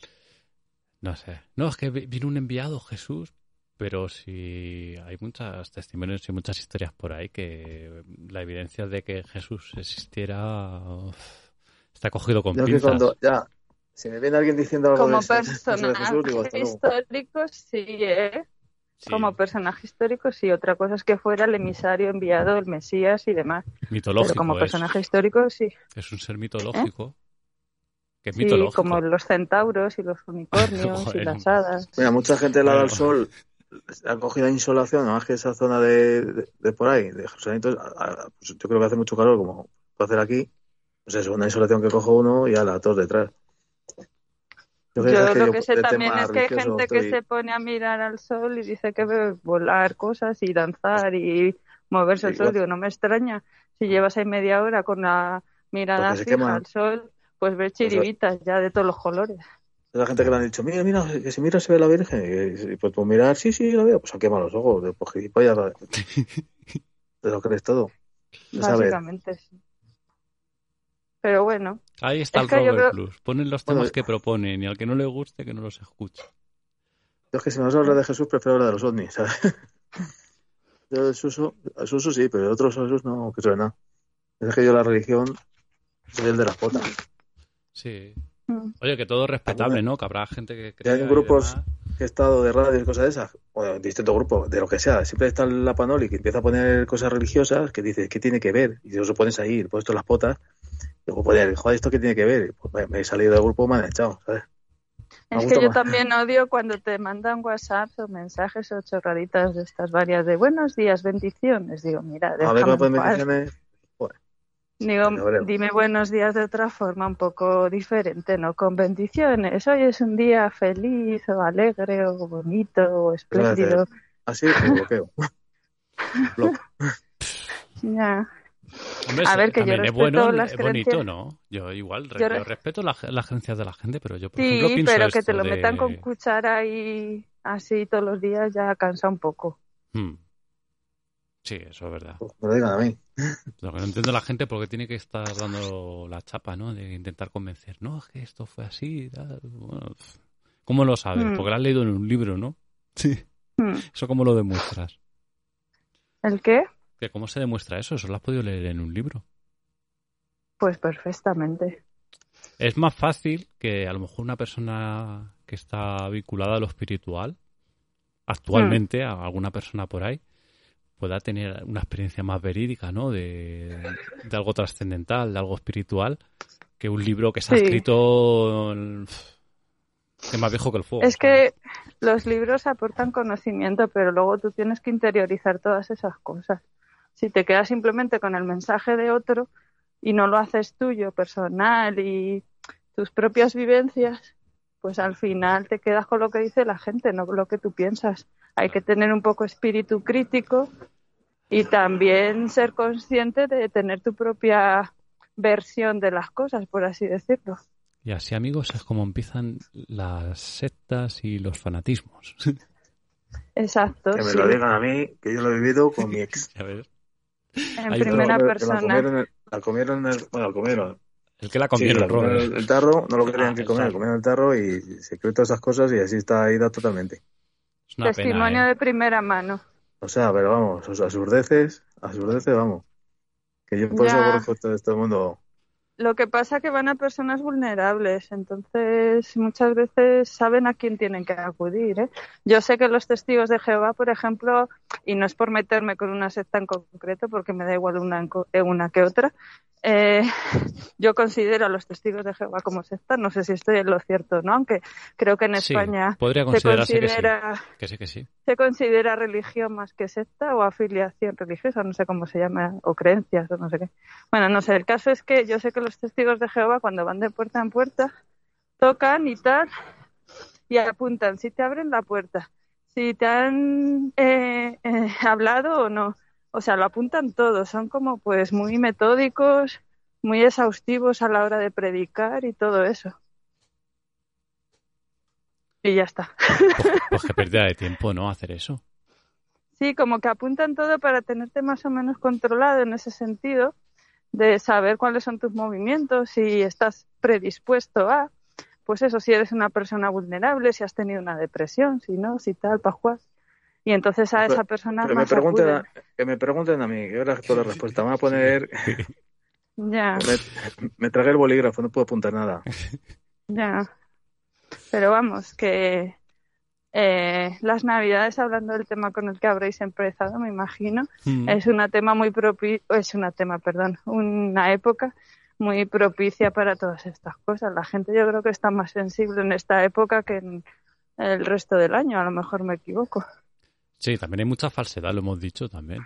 no sé. No, es que vi- vino un enviado, Jesús, pero si hay muchos testimonios y muchas historias por ahí que la evidencia de que Jesús existiera uf, está cogido con pinzas. cuando, ya, si me viene alguien diciendo algo Como de, eso- personaje Jesús, digo, histórico, sí, ¿eh? Sí, Como personaje histórico, sí. Otra cosa es que fuera el emisario enviado, el Mesías y demás. mitológico Pero como es. personaje histórico, sí. Es un ser mitológico. Que es Sí, mitológico. como los centauros y los unicornios [LAUGHS] y las hadas. Mira, mucha gente le ha dado el Bueno. sol, ha cogido insolación, nada más que esa zona de, de, de por ahí, de Jerusalén, pues yo creo que hace mucho calor, como puede hacer aquí, pues eso, una insolación que coge uno y a la todos detrás. Yo, Yo creo que lo que sé también es que hay gente que se pone a mirar al sol y dice que ve volar cosas y danzar y moverse Sí, sol. igual. Digo, no me extraña. Si llevas ahí media hora con la mirada Porque fija quema. al sol, pues ves chiribitas ya de todos los colores. La gente que le han dicho, mira, mira, que si mira se ve la Virgen. Y, pues por mirar, sí, sí, la veo. Pues han quemado los ojos. Pues gilipollas. Te lo crees todo. Pues a ver, Básicamente, sí. Pero bueno, Ahí está Es el Robert creo- Plus. Ponen los Bueno, temas que proponen y al que no le guste que no los escuche. yo es que si me vas a hablar de Jesús, prefiero hablar de los ovnis, ¿sabes? [LAUGHS] Yo de Suso, a Suso sí, pero de otros Jesús no, que suena nada. Es que yo la religión soy el de las potas. Sí. mm, Oye, que todo es respetable, ¿no? Que habrá gente que hay crea y grupos- que he estado de radio y cosas de esas, o de distintos grupos, de lo que sea, siempre está la panoli que empieza a poner cosas religiosas que dice, ¿qué tiene que ver? Y si os pones ahí, puesto las potas, digo, poner, joder, ¿esto qué tiene que ver? Pues me- he salido del grupo, me han echado, ¿sabes? Es que yo más. también odio cuando te mandan WhatsApp o mensajes o chorraditas de estas varias de buenos días, bendiciones. Digo, mira, A ver, déjame ponen paz. bendiciones, Digo, dime buenos días de otra forma un poco diferente, ¿no? Con bendiciones. Hoy es un día feliz o alegre o bonito o espléndido. así, me bloqueo. [LAUGHS] Ya. Hombre, A ver, que yo respeto bueno, las es bonito. ¿no? Yo igual Yo yo, respeto la- las creencias de la gente, pero yo, por ejemplo, Sí, pienso pero que te lo de- metan con cuchara y así todos los días ya cansa un poco. Hmm. Sí, eso es verdad. Pues me lo digan a mí. Lo que no entiendo la gente porque tiene que estar dando la chapa, ¿no? De intentar convencer. No, es que esto fue así. tal. Bueno, ¿Cómo lo sabes? Hmm. Porque lo has leído en un libro, ¿no? Sí. [LAUGHS] Hmm. ¿Eso cómo lo demuestras? ¿El qué? ¿Que ¿Cómo se demuestra eso? Eso lo has podido leer en un libro. Pues perfectamente. Es más fácil que a lo mejor una persona que está vinculada a lo espiritual, actualmente, a alguna persona por ahí, pueda tener una experiencia más verídica, ¿no? De, de algo trascendental, de algo espiritual, que un libro que se ha Sí. escrito que es más viejo que el fuego. Es ¿sabes? que los libros aportan conocimiento, pero luego tú tienes que interiorizar todas esas cosas. Si te quedas simplemente con el mensaje de otro y no lo haces tuyo, personal y tus propias vivencias, pues al final te quedas con lo que dice la gente, no con lo que tú piensas. Hay que tener un poco espíritu crítico y también ser consciente de tener tu propia versión de las cosas, por así decirlo. Y así, amigos, es como empiezan las sectas y los fanatismos. Exacto. Que me sí. lo digan a mí, que yo lo he vivido con mi [LAUGHS] ex. A ver, En Hay primera persona. la comieron, el- bueno, la comieron. el que la Sí, comieron, la comieron el, el tarro, no lo querían Ah, que comer, comieron el tarro y se creó todas esas cosas y así está ida totalmente. Es una Testimonio pena, ¿eh? de primera mano. O sea, pero vamos, o sea, absurdeces, absurdeces, vamos. Que yo por Ya. eso todo este mundo. Lo que pasa que van a personas vulnerables, entonces muchas veces saben a quién tienen que acudir. ¿eh? Yo sé que los testigos de Jehová, por ejemplo, y no es por meterme con una secta en concreto, porque me da igual una, eh, una que otra, eh, [LAUGHS] yo considero a los testigos de Jehová como secta. No sé si estoy en lo cierto, ¿no? Aunque creo que en Sí, España se considera que sí. Que sí, que sí. se considera religión más que secta o afiliación religiosa, no sé cómo se llama, o creencias, o no sé qué. Bueno, no sé, el caso es que yo sé que los testigos de Jehová cuando van de puerta en puerta tocan y tal y apuntan si te abren la puerta, si te han eh, eh, [LAUGHS] hablado o no. O sea, lo apuntan todo, son como pues muy metódicos, muy exhaustivos a la hora de predicar y todo eso. Y ya está. Pues, pues qué [LAUGHS] pérdida de tiempo, ¿no? Hacer eso. Sí, como que apuntan todo para tenerte más o menos controlado en ese sentido, de saber cuáles son tus movimientos, si estás predispuesto a, pues eso, si eres una persona vulnerable, si has tenido una depresión, si no, si tal, pajuas. Y entonces a Pero- esa persona Que me más pregunten, que me pregunten a mí, que ahora toda la respuesta. Me voy a poner, [LAUGHS] Ya, [LAUGHS] me, me tragué el bolígrafo, no puedo apuntar nada. [LAUGHS] ya. Pero vamos, que eh, las navidades, hablando del tema con el que habréis empezado, me imagino, Mm. es una tema muy propi es una tema, perdón, una época muy propicia para todas estas cosas. La gente yo creo que está más sensible en esta época que en el resto del año, a lo mejor me equivoco. Sí, también hay mucha falsedad, lo hemos dicho también.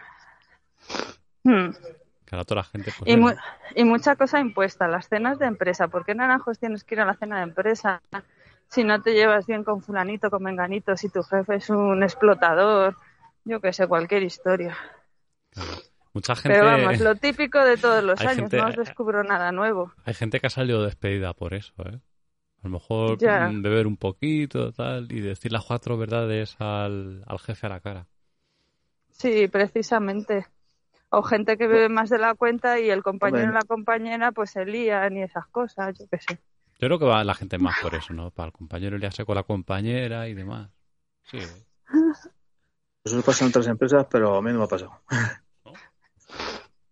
Hmm. Toda la gente... Pues, Y, mu- bueno, y mucha cosa impuesta, las cenas de empresa. ¿Por qué naranjos tienes que ir a la cena de empresa si no te llevas bien con fulanito, con menganito, si tu jefe es un explotador? Yo que sé, cualquier historia. claro. Mucha gente... Pero vamos, lo típico de todos los [LAUGHS] Hay años, gente- no os descubro nada nuevo. Hay gente que ha salido despedida por eso, ¿eh? A lo mejor Ya. mm, beber un poquito, tal, y decir las cuatro verdades al, al jefe a la cara. Sí, precisamente. O gente que bebe más de la cuenta y el compañero y la compañera pues se lían y esas cosas, yo qué sé. Yo creo que va la gente más por eso, ¿no? Para el compañero liarse con la compañera y demás. Sí. Eso pasa en otras empresas, pero a mí no me ha pasado. [LAUGHS]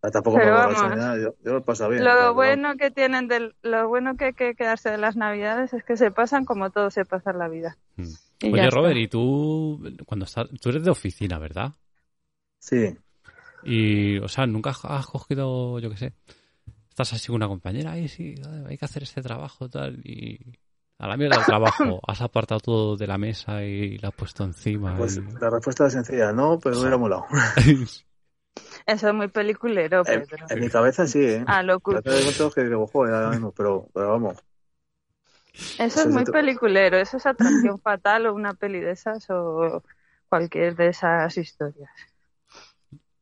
Ah, Tampoco Pero me va vamos. la sanidad, yo, yo lo he pasado bien. o sea, Lo bueno que tienen del, lo bueno que hay que quedarse de las navidades es que se pasan como todo se pasa en la vida. Mm. Oye, Robert, está. y tú, cuando estás, tú eres de oficina, ¿verdad? Sí, Y, o sea, nunca has- cogido, yo qué sé, estás así con una compañera, ay, sí, hay que hacer este trabajo, tal, y a la mierda del trabajo, [LAUGHS] has apartado todo de la mesa y lo has puesto encima. pues y- la respuesta es sencilla, no, pero me hubiera molado. [LAUGHS] Eso es muy peliculero, En, Pedro. en mi cabeza sí, ¿eh? Ah, loco. Pero hay momentos que digo, joder, ahora mismo, pero, pero vamos. Eso Eso es es muy otro- peliculero. Eso es atracción [LAUGHS] fatal o una peli de esas o cualquier de esas historias.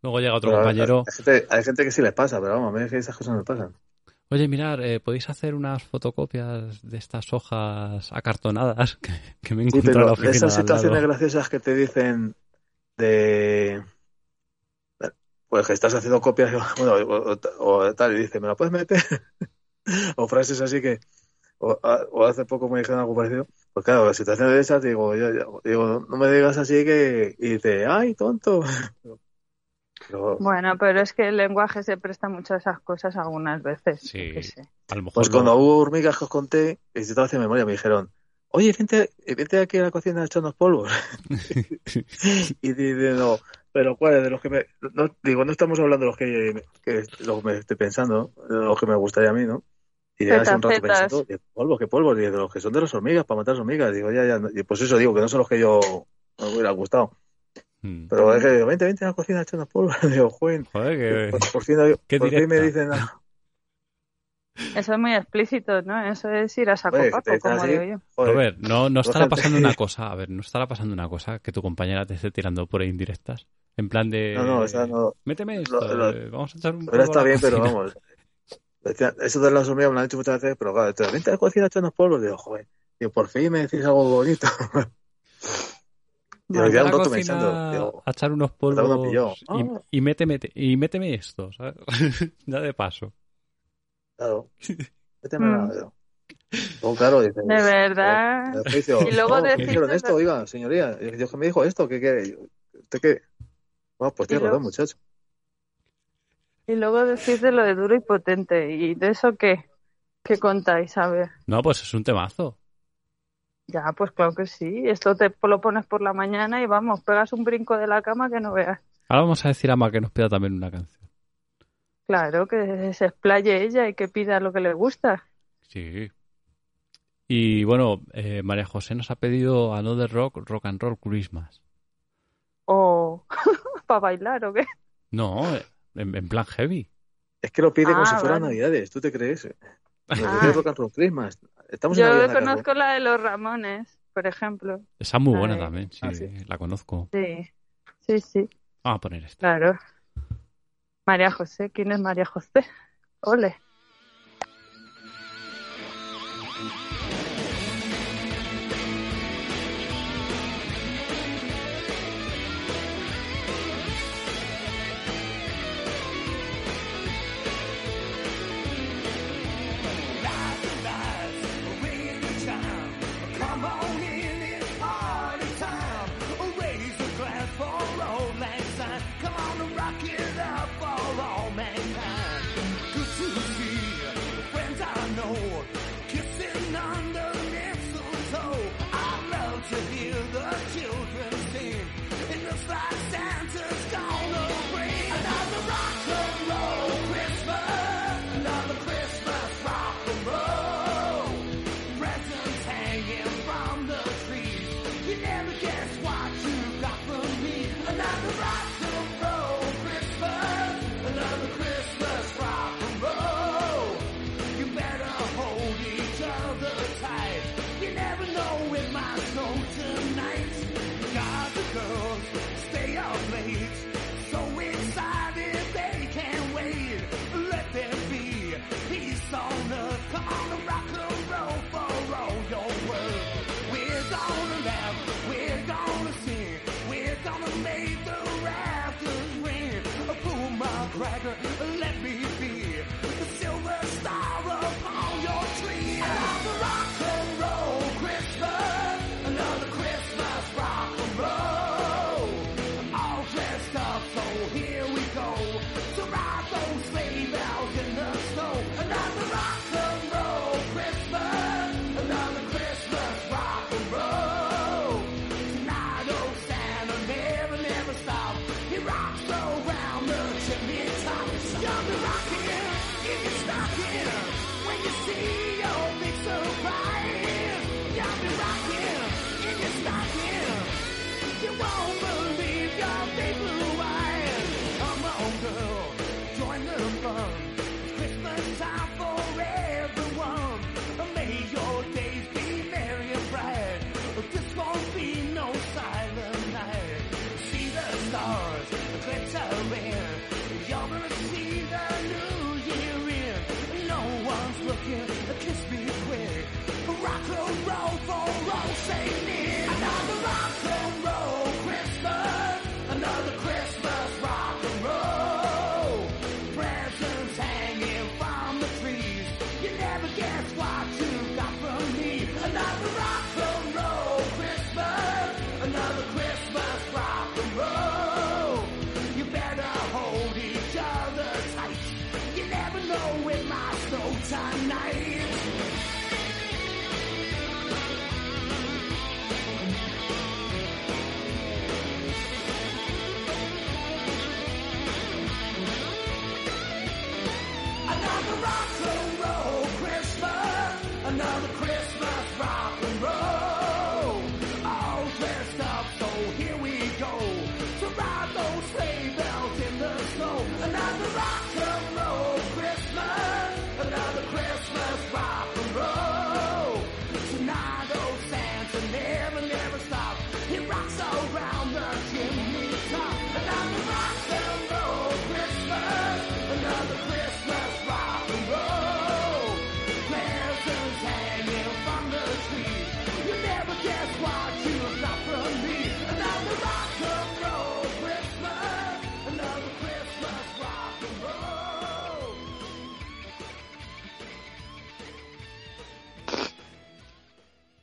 Luego llega otro Pero compañero. Hay, gente, hay gente que sí les pasa, pero vamos, a mí es que esas cosas no me pasan. Oye, mirar, eh, ¿podéis hacer unas fotocopias de estas hojas acartonadas [LAUGHS] que, que me he Sí, en la oficina? esas situaciones graciosas que te dicen de. Pues que estás haciendo copias [LAUGHS] bueno, o, o- o tal, y dice, ¿me la puedes meter? [LAUGHS] o frases así que. O, a- o hace poco me dijeron algo parecido. Pues claro, en situaciones de esas, digo, yo, yo- digo, no me digas así que. Y dice, ¡ay, tonto! [LAUGHS] Pero, Bueno, pero es que el lenguaje se presta mucho a esas cosas algunas veces. Sí. yo qué sé. A lo mejor pues no- cuando hubo hormigas que os conté, y si estaba haciendo memoria, me dijeron, oye, vente, vente aquí a la cocina a echarnos polvos. Y dice, no, pero ¿cuáles? De los que me. No, digo, no estamos hablando de los que, que los que me estoy pensando, de los que me gustaría a mí, ¿no? Y ya hace un rato pensando, ¿qué polvos, qué polvos? De los que son de las hormigas, para matar las hormigas. Digo, ya, ya. no. Y pues eso digo, que no son los que yo me hubiera gustado. Mm. Pero es que digo, vente, vente a la cocina a echarnos polvos. [LAUGHS] Digo, joven, Joder, que... por, por fin, Qué por fin me dicen, ah, Eso es muy explícito, ¿no? Eso es ir a saco Oye, paco, como así. digo yo. joder, Robert, no, no estará pasando una [LAUGHS] cosa. A ver, no estará pasando una cosa que tu compañera te esté tirando por ahí indirectas. En plan de. no, no, o sea, no. Méteme esto, Lo- lo- eh, vamos a echar un Pero está la bien, pero cocina". vamos. Eso de las hormigas me lo han dicho muchas veces, pero claro, te vente a la cocina a echarnos polvos. Digo, joder, digo, por fin me decís algo bonito. Digo, ya a un la rato cocina pensando. Digo, a echar unos uno polvos y méteme, y méteme esto, ¿sabes? [LAUGHS] ya de paso. Claro, [LAUGHS] la. Mm. digo. Luego, claro, dices, De verdad. Y luego no, ¿qué decirte dijeron lo- esto, oiga, señoría. Y Dios que me dijo esto, ¿qué quiere? ¿Usted qué? Bueno, pues Y tiene luego- razón, muchacho. Y luego decís de lo de duro y potente. ¿Y de eso qué? ¿Qué contáis? A ver. No, pues es un temazo. Ya, pues claro que sí. Esto te lo pones por la mañana y vamos, pegas un brinco de la cama que no veas. Ahora vamos a decir a Mar que nos pida también una canción. Claro, que se explaye ella y que pida lo que le gusta. Sí. Y bueno, eh, María José nos ha pedido Another Rock, Rock and Roll Christmas. [LAUGHS] O para bailar o qué. No, en, en plan heavy. Es que lo pide como Ah, si fueran vale. Navidades, ¿tú te crees? Ah. [LAUGHS] Rock and Roll Christmas. Estamos Yo conozco la de los Ramones, por ejemplo. Esa es muy buena Ay. también, sí, Ah, sí. la conozco. Sí, sí, sí, Vamos a poner esta. claro. María José, ¿quién es María José? Ole.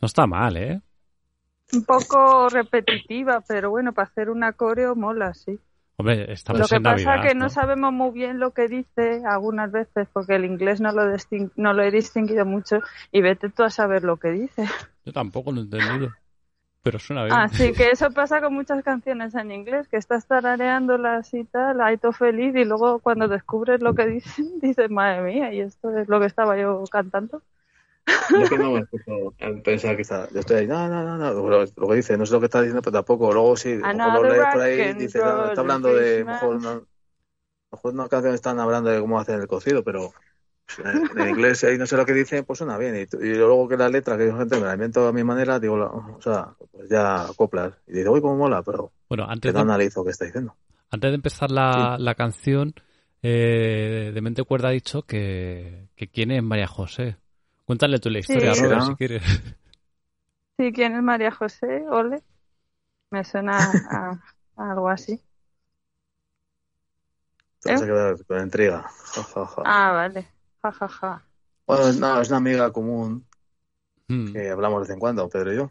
No está mal, ¿eh? Un poco repetitiva, pero bueno, para hacer un coreo mola, sí. Hombre, Lo que pasa Navidad, que no, ¿no? sabemos muy bien lo que dice algunas veces, porque el inglés no lo, no lo he distinguido mucho, y vete tú a saber lo que dice. Yo tampoco lo he entendido. Pero suena bien. Así que eso pasa con muchas canciones en inglés, que estás tarareándolas y tal, ahí todo feliz, y luego cuando descubres lo que dicen, [LAUGHS] dices, madre mía, y esto es lo que estaba yo cantando. Yo que no me escucho en pensar quizá, yo estoy ahí, no, no, no, no, lo, lo que dice, no sé lo que está diciendo, pero tampoco, luego sí, a lo lees por ahí, dice, no, roll está hablando de, mejor lo mejor una canción están hablando de cómo hacen el cocido, pero pues, en, [LAUGHS] inglés ahí no sé lo que dicen, pues suena bien, y, y luego que la letra, que yo gente me la invento a mi manera, digo, la- o sea, pues ya acoplas, y dices, uy, cómo mola, pero Bueno, que antes no de, analizo qué está diciendo. antes de empezar la, la canción, eh, de Mente Cuerda ha dicho que, que quién es María José. Cuéntale tú la historia, Sí. Robert, ¿Será? si quieres. [LAUGHS] Sí, ¿quién es María José? Ole. Me suena a, a algo así. Te vas ¿Eh? a quedar con intriga. Ja, ja, ja. Ah, vale. Ja, ja, ja. Bueno, no, es una amiga común Mm. que hablamos de vez en cuando, Pedro y yo.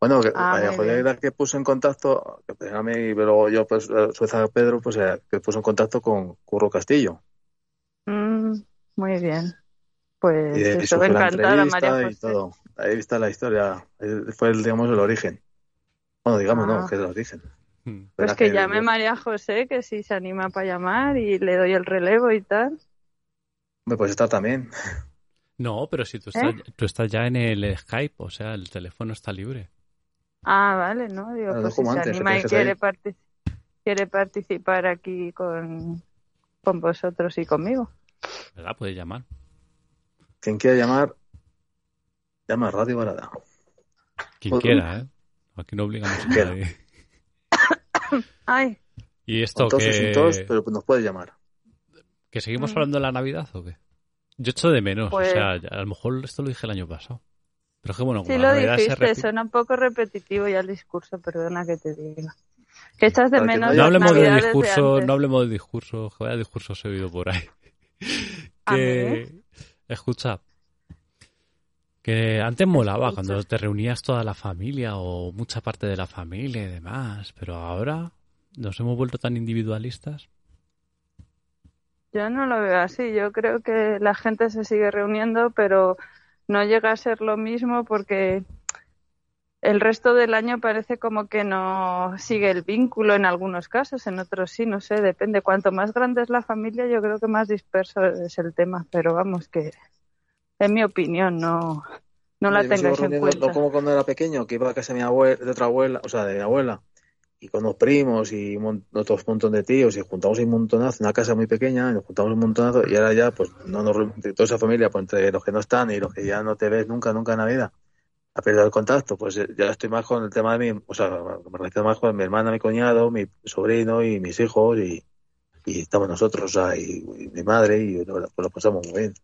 Bueno, que Ah, María José era que puso en contacto, que pues, a mí, y luego yo, pues, a su vez a Pedro, pues, eh, que puso en contacto con Curro Castillo. Mm, muy bien. Pues Y eso, encantada, María José. todo. Ahí está la historia. Ahí Fue, el, digamos, el origen. Bueno, digamos, Ah. no, que es el origen. Mm. Pues que llame María José, que si se anima para llamar y le doy el relevo y tal. Hombre, pues está también. No, pero si tú estás, ¿Eh? tú estás ya en el Skype, o sea, el teléfono está libre. Ah, vale, ¿no? Digo, pues si se anima y quiere, partic- quiere participar aquí con, con vosotros y conmigo. ¿Verdad? Puedes llamar. Quien quiera llamar, llama a Radio Barada. Quien Ujú. quiera, ¿eh? Aquí no obligamos a nadie. [COUGHS] Ay, ¿Y esto o que, tos, pero nos puede llamar. que seguimos Mm. hablando de la Navidad o qué? Yo echo de menos, Pues- o sea, a lo mejor esto lo dije el año pasado. Pero es que bueno, como sí la lo Navidad se dijiste, repite... suena un poco repetitivo ya el discurso, perdona que te diga. Que echas de menos no hablemos del de discurso, no hablemos del discurso, que vaya discursos he oído por ahí. ¿A que, escucha, que antes molaba cuando te reunías toda la familia o mucha parte de la familia y demás, pero ahora nos hemos vuelto tan individualistas. Yo no lo veo así. Yo creo que la gente se sigue reuniendo, pero no llega a ser lo mismo porque el resto del año parece como que no sigue el vínculo en algunos casos, en otros sí, no sé, depende. Cuanto más grande es la familia, yo creo que más disperso es el tema, pero vamos que es mi opinión, no, no la tengáis en cuenta. No como cuando era pequeño, que iba a casa de mi abuela, de otra abuela, o sea, de mi abuela, y con los primos y mon- otros montón de tíos, y juntamos un montonazo, una casa muy pequeña, y nos juntamos un montonazo, y ahora ya, pues, no nos toda esa familia, pues entre los que no están y los que ya no te ves nunca, nunca en la vida, ha perdido el contacto, pues eh, ya estoy más con el tema de mi, o sea, me relaciono más con mi hermana, mi cuñado, mi sobrino y mis hijos, y, y estamos nosotros, o sea, y, y mi madre, y lo, pues lo pasamos muy bien.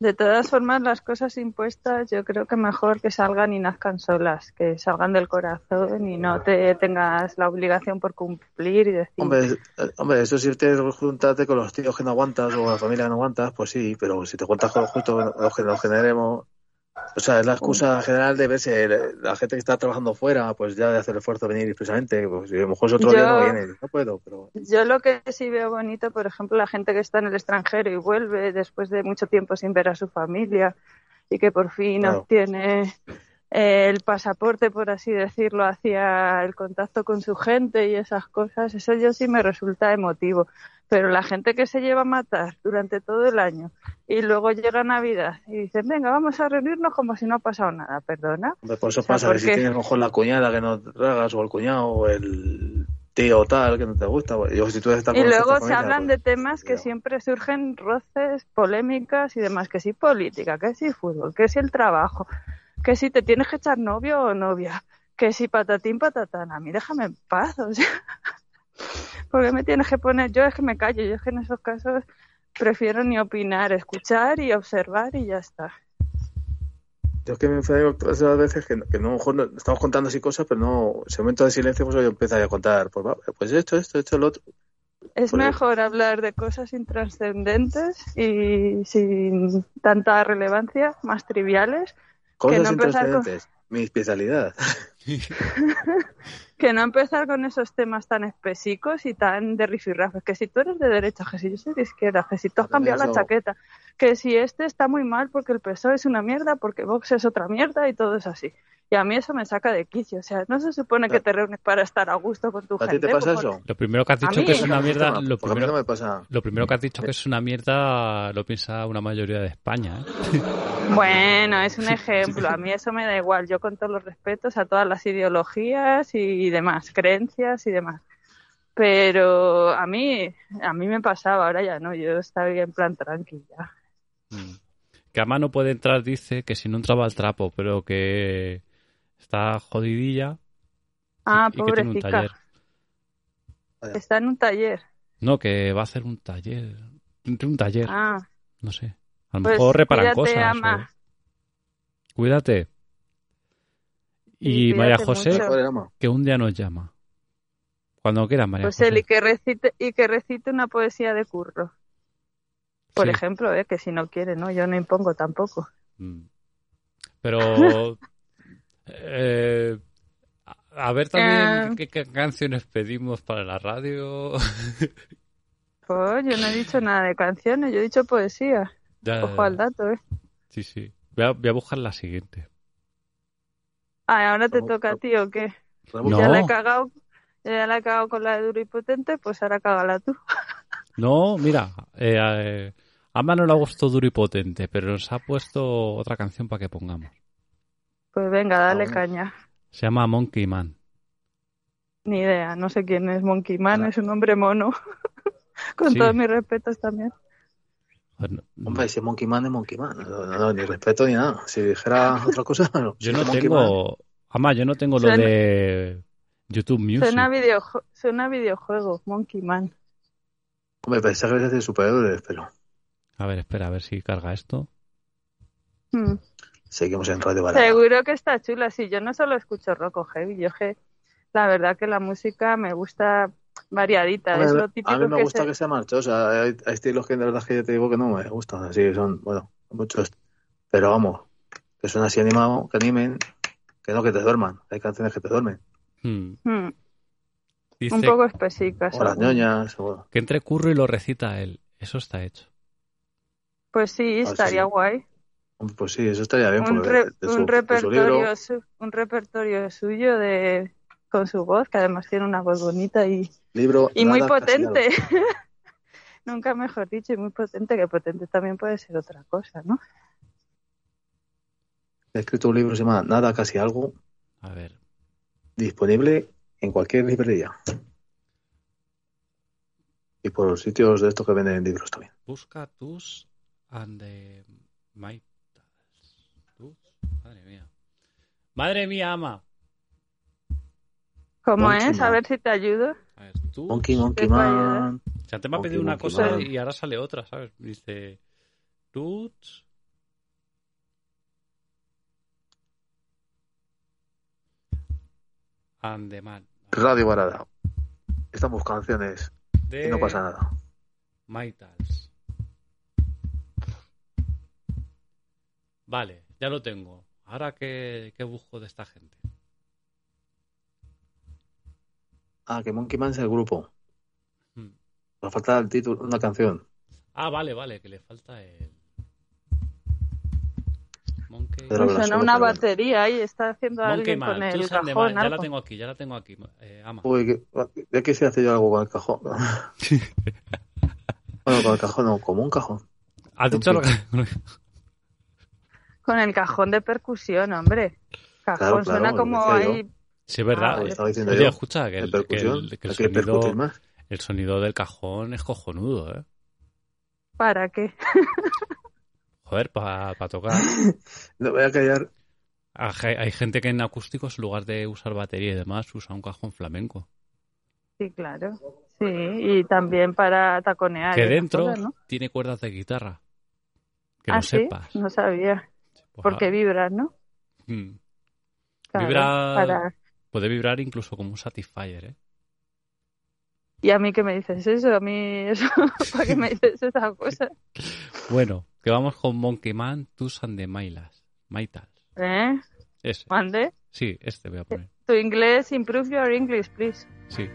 De todas formas, las cosas impuestas yo creo que mejor que salgan y nazcan solas, que salgan del corazón y no te tengas la obligación por cumplir y decir, Hombre, hombre, eso si te juntarte con los tíos que no aguantas o la familia que no aguantas, pues sí, pero si te juntas con justo los que nos generemos, o sea, es la excusa general de verse la- gente que está trabajando fuera, pues ya de hacer el esfuerzo de venir expresamente, pues a lo mejor es otro día no viene, no puedo, pero Yo lo que sí veo bonito, por ejemplo, la gente que está en el extranjero y vuelve después de mucho tiempo sin ver a su familia y que por fin Claro. obtiene el pasaporte, por así decirlo, hacia el contacto con su gente y esas cosas, eso yo sí me resulta emotivo. Pero la gente que se lleva a matar durante todo el año y luego llega Navidad y dicen, venga, vamos a reunirnos como si no ha pasado nada, perdona. por eso O sea, pasa, que si tienes mejor la cuñada que no tragas, o el cuñado, o el tío tal que no te gusta, pues, yo si tú estás Y luego se familia, hablan pues, de temas que siempre surgen roces, polémicas y demás, que si política, que si fútbol, que si el trabajo, que si te tienes que echar novio o novia, que si patatín patatán, a mí déjame en paz, o sea, [LAUGHS] porque me tienes que poner, yo es que me callo, yo es que en esos casos prefiero ni opinar, escuchar y observar y ya está. Yo es que me enfado todas las veces que, que no, mejor estamos contando así cosas, pero no, ese momento de silencio, pues yo empiezo a contar, pues, va, pues esto, esto, esto, lo otro. Es Pues- mejor hablar de cosas intrascendentes y sin tanta relevancia, más triviales, Cosas no con- intrascendentes. mi especialidad. [LAUGHS] Que no empezar con esos temas tan específicos y tan de rifirrafes. Que si tú eres de derecha, que si yo soy de izquierda, que si tú has cambiado la chaqueta, que si este está muy mal porque el PSOE es una mierda, porque Vox es otra mierda y todo es así. Y a mí eso me saca de quicio. O sea, no se supone que te reúnes para estar a gusto con tu ¿A ti gente. te pasa eso? Lo primero que has A dicho que es una mierda, lo a mí no primero, me pasa. lo primero que has dicho que es una mierda lo piensa una mayoría de España. ¿eh? [LAUGHS] Bueno, es un ejemplo. A mí eso me da igual. Yo con todos los respetos a todas las ideologías y demás, creencias y demás. Pero a mí, a mí me pasaba, ahora ya no. Yo estaba en plan tranquila. Mm. Que Ama no puede entrar, dice que si no entraba al trapo, pero que está jodidilla Ah, y que tiene un pobrecita. taller. Está en un taller. No, que va a hacer un taller. Un taller, Ah, no sé. A lo pues mejor reparan cuídate, cosas. Ama. o- Cuídate. Y Sí, María José, mucho. Que un día nos llama. Cuando quiera, María Pues José. él y que recite y que recite una poesía de curro. Por Sí. ejemplo, eh, que si no quiere, ¿no? Yo no impongo tampoco. Mm. Pero. [LAUGHS] eh, a- a ver también Eh. qué, qué canciones pedimos para la radio. [LAUGHS] Pues yo no he dicho nada de canciones, yo he dicho poesía. Ya- Ojo al dato, ¿eh? Sí, sí. Voy a, voy a buscar la siguiente. Ah, ahora te toca a ti o qué? No. Ya la he cagado, ya la he cagado con la de duro y potente, pues ahora cágala tú. [LAUGHS] No, mira, eh, eh, a Ama no le ha gustado duro y potente, pero nos ha puesto otra canción para que pongamos. Pues venga, dale caña. Se llama Monkey Man. Ni idea, no sé quién es Monkey Man, Hola. es un hombre mono. [LAUGHS] con Sí. todos mis respetos también. Bueno, Hombre, si es Monkey Man, es Monkey Man. No, no, no, ni respeto ni nada. Si dijera [LAUGHS] otra cosa, no. [LAUGHS] yo Si no Monkey tengo. Ama, yo no tengo lo Suena- de YouTube Music. Suena, suena videojuego, Monkey Man. Hombre, pensaba que eres de superhéroes, pero A ver, espera, a ver si carga esto. Hmm. Seguimos en Radio Balada. Seguro que está chula. Sí, yo no solo escucho rock o heavy, yo que la verdad que la música me gusta variadita. Hombre, es lo típico a mí me que gusta se- que sea marchosa. Hay, hay estilos que de verdad que yo te digo que no me gustan. Así son, bueno, muchos. Pero vamos, que son así animados, que animen, que no que te duerman. Hay canciones que te duermen. Hmm. Hmm, Dice un poco específicas. O las ñoñas. O... que entre curro y lo recita él. Eso está hecho. Pues sí, Ah, estaría sí. guay. Pues sí, eso estaría bien. Un, porque re- de su- un su repertorio libro, su- un repertorio suyo de con su voz, que además tiene una voz bonita y, libro y muy potente. [LAUGHS] Nunca mejor dicho, y muy potente, que potente también puede ser otra cosa, ¿no? He escrito un libro que se llama Nada casi algo, A ver. disponible en cualquier librería. Y por los sitios de estos que venden libros también. Busca tus and the my. Madre mía. Madre mía, ama. ¿Cómo Monkey es? A ver si te ayudo. A ver, tus. Monkey, Monkey Man. O sea, te me ha Monkey, pedido una cosa Man. y ahora sale otra, ¿sabes? Dice tuts. And the man. Radio Balada. Estamos canciones De y no pasa nada. Maitals. Vale, ya lo tengo. Ahora, ¿qué, qué busco de esta gente? Ah, que Monkey Man es el grupo. Hmm. Nos falta el título, una canción. Ah, vale, vale, que le falta el. Monkey, la suena una batería y está haciendo Monkey alguien con Man, el cajón. Man. Ya la tengo aquí, ya la tengo aquí. Eh, ama. Uy, que, ya quise hacer yo algo con el cajón. [LAUGHS] bueno, con el cajón no, como un cajón. Has dicho lo que. Con el cajón de percusión, hombre. Cajón Claro, claro, suena como ahí. Sí, es verdad. Ah, Oye, yo. escucha, que el, que el- que el hay que percutir sonido, más. el sonido del cajón es cojonudo, ¿eh? ¿Para qué? [LAUGHS] Joder, para tocar. [LAUGHS] No voy a callar. Hay hay gente que en acústicos, en lugar de usar batería y demás, usa un cajón flamenco. Sí, claro. Sí, y también para taconear. que dentro cosas, ¿no? tiene cuerdas de guitarra. Que ah, lo sí, sepas. no sabía. Pues, Porque vibras, ¿no? mm. Claro, Vibra- para- Puede vibrar incluso como un Satisfyer, ¿eh? Y a mí que me dices eso, a mí eso, [LAUGHS] ¿para qué me [LAUGHS] dices esa cosa? Bueno, que vamos con Monkey Man, Tus and the Mailas. Maitals. ¿Eh? Ese. Mande. Sí, este voy a poner. Tu inglés, improve your English, please. Sí.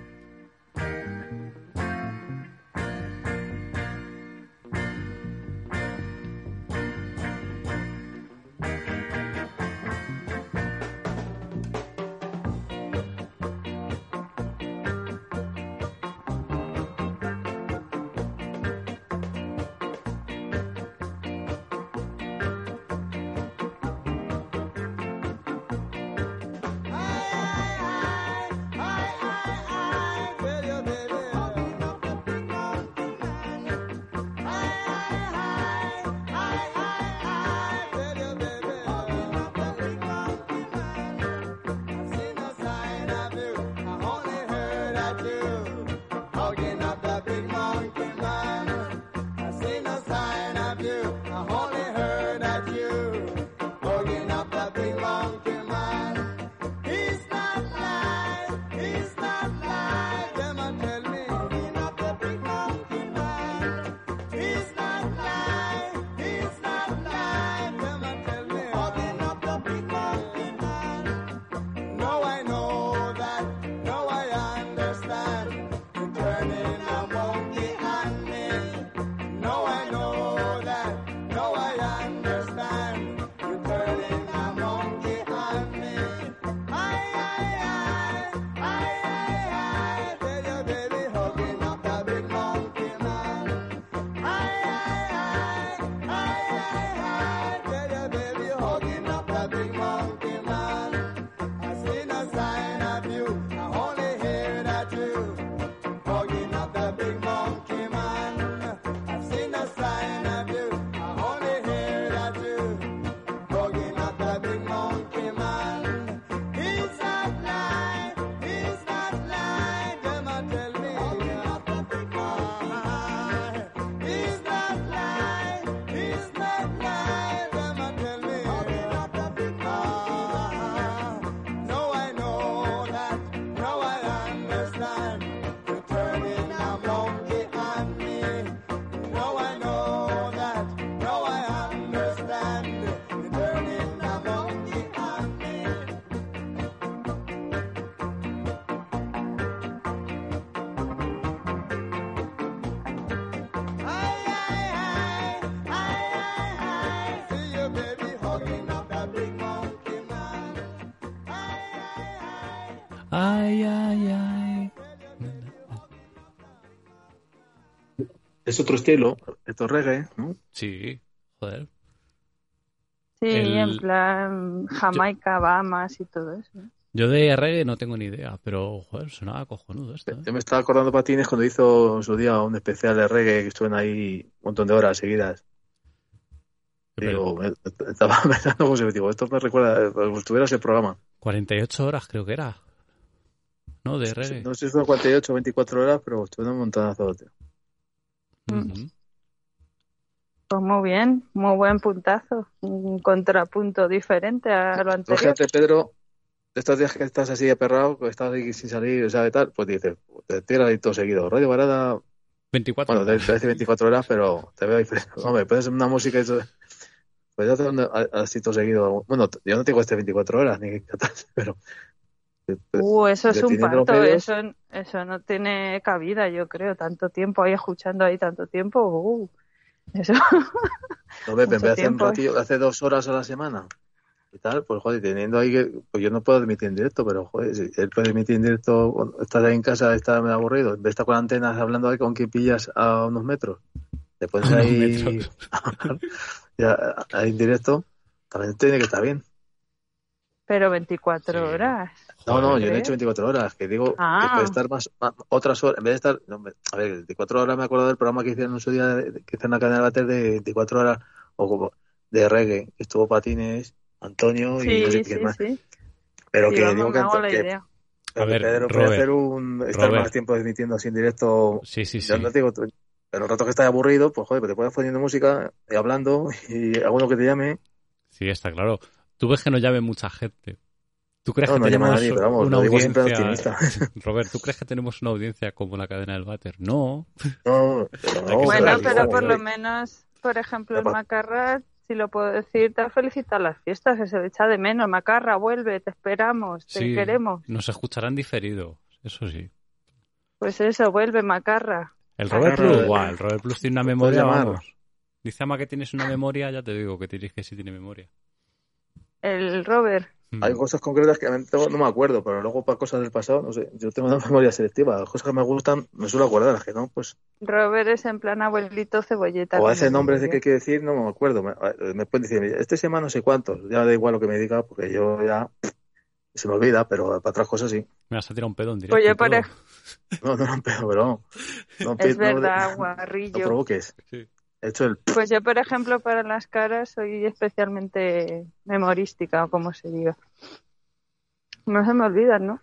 Es otro estilo, esto es reggae, ¿no? Sí, joder. Sí, El- en plan Jamaica, Bahamas y todo eso. Yo de reggae no tengo ni idea, pero joder, sonaba cojonudo esto. ¿eh? Yo me estaba acordando Patines cuando hizo en su día un especial de reggae que estuvieron ahí un montón de horas seguidas. Digo, me- estaba [LAUGHS] pensando, pues, digo, esto me recuerda, como si estuviera ese programa. 48 horas creo que era. ¿No? De reggae. No sé si son 48 o 24 horas, pero estuvieron un montonazo. tío. Pues muy bien, muy buen puntazo. Un contrapunto diferente a lo anterior. Fíjate, Pedro, estos días que estás así aperrado, que estás ahí sin salir, o sea, y tal, pues dices, te tiras ahí todo seguido. Radio Varada, 24 bueno, te, hace 24 horas, pero te veo diferente. Hombre, puedes una música y todo. Pues ya te así todo seguido. Bueno, yo no tengo este 24 horas, ni [LAUGHS] pero. Uh, eso es un parto, eso, eso no tiene cabida, yo creo. Tanto tiempo ahí escuchando ahí, tanto tiempo. uh, eso. No me, en vez mucho de hacer un ratillo, hace dos horas a la semana y tal, pues joder, teniendo ahí que, pues yo no puedo emitir en directo, pero joder, si él puede emitir en directo, estás ahí en casa, está medio aburrido, en vez de estar con antenas hablando ahí con que pillas a unos metros, Unos ahí [LAUGHS] ya, ahí en directo, también tiene que estar bien. Pero 24 Sí. horas. No, no, yo no he hecho 24 horas, que digo Ah. que puede estar más, más- otras horas, en vez de estar, no, me- a ver, 24 horas me acuerdo del programa que hicieron en su día, de- que hicieron en la cadena de Bater de 24 horas, o como de reggae, que estuvo Patines, Antonio y no sé Sí, quién sí, más. sí. Pero Sí, que vamos, digo que, que- A ver, Pedro puede Robert, hacer un, estar Robert. más tiempo emitiendo así en directo, Sí, sí, sí. no te digo, tú- pero un rato que estás aburrido, pues joder, pues te puedes poniendo música y hablando y alguno que te llame, Sí, está claro. Tú ves que no llame mucha gente. ¿Tú crees no, que no tenemos nadie, pero vamos, una lo digo siempre audiencia? optimista. [LAUGHS] Robert, ¿tú crees que tenemos una audiencia como la cadena del váter? No. No, [LAUGHS] pero Bueno, pero por lo menos, por ejemplo, el Apa. Macarrat si lo puedo decir, te felicita las fiestas, que se le echa de menos. Macarra, vuelve, te esperamos, te Sí, queremos. Nos escucharán diferido, eso sí. Pues eso, vuelve, Macarra. El Robert Plus eh, igual, el Robert Plus tiene una memoria, vamos. Dice Ama que tienes una memoria, ya te digo que tienes que sí tiene memoria. El Robert. Mm. Hay cosas concretas que no me acuerdo, pero luego para cosas del pasado, no sé, yo tengo una memoria selectiva. Las cosas que me gustan me suelo acordar, las que no, pues. Robert es en plan abuelito cebolleta. O veces nombres de qué quiere decir, no me acuerdo. Me, me pueden decir, este se llama no sé cuántos, ya da igual lo que me diga, porque yo ya se me olvida, pero para otras cosas sí. Me vas a tirar un pedo en directo. Pues yo ej- No, no, no, pero, pero no. No, Es no- verdad, no guarrillo. provoques. Sí. El. Pues yo, por ejemplo, para las caras soy especialmente memorística, o como se diga. No se me olvidan, ¿no?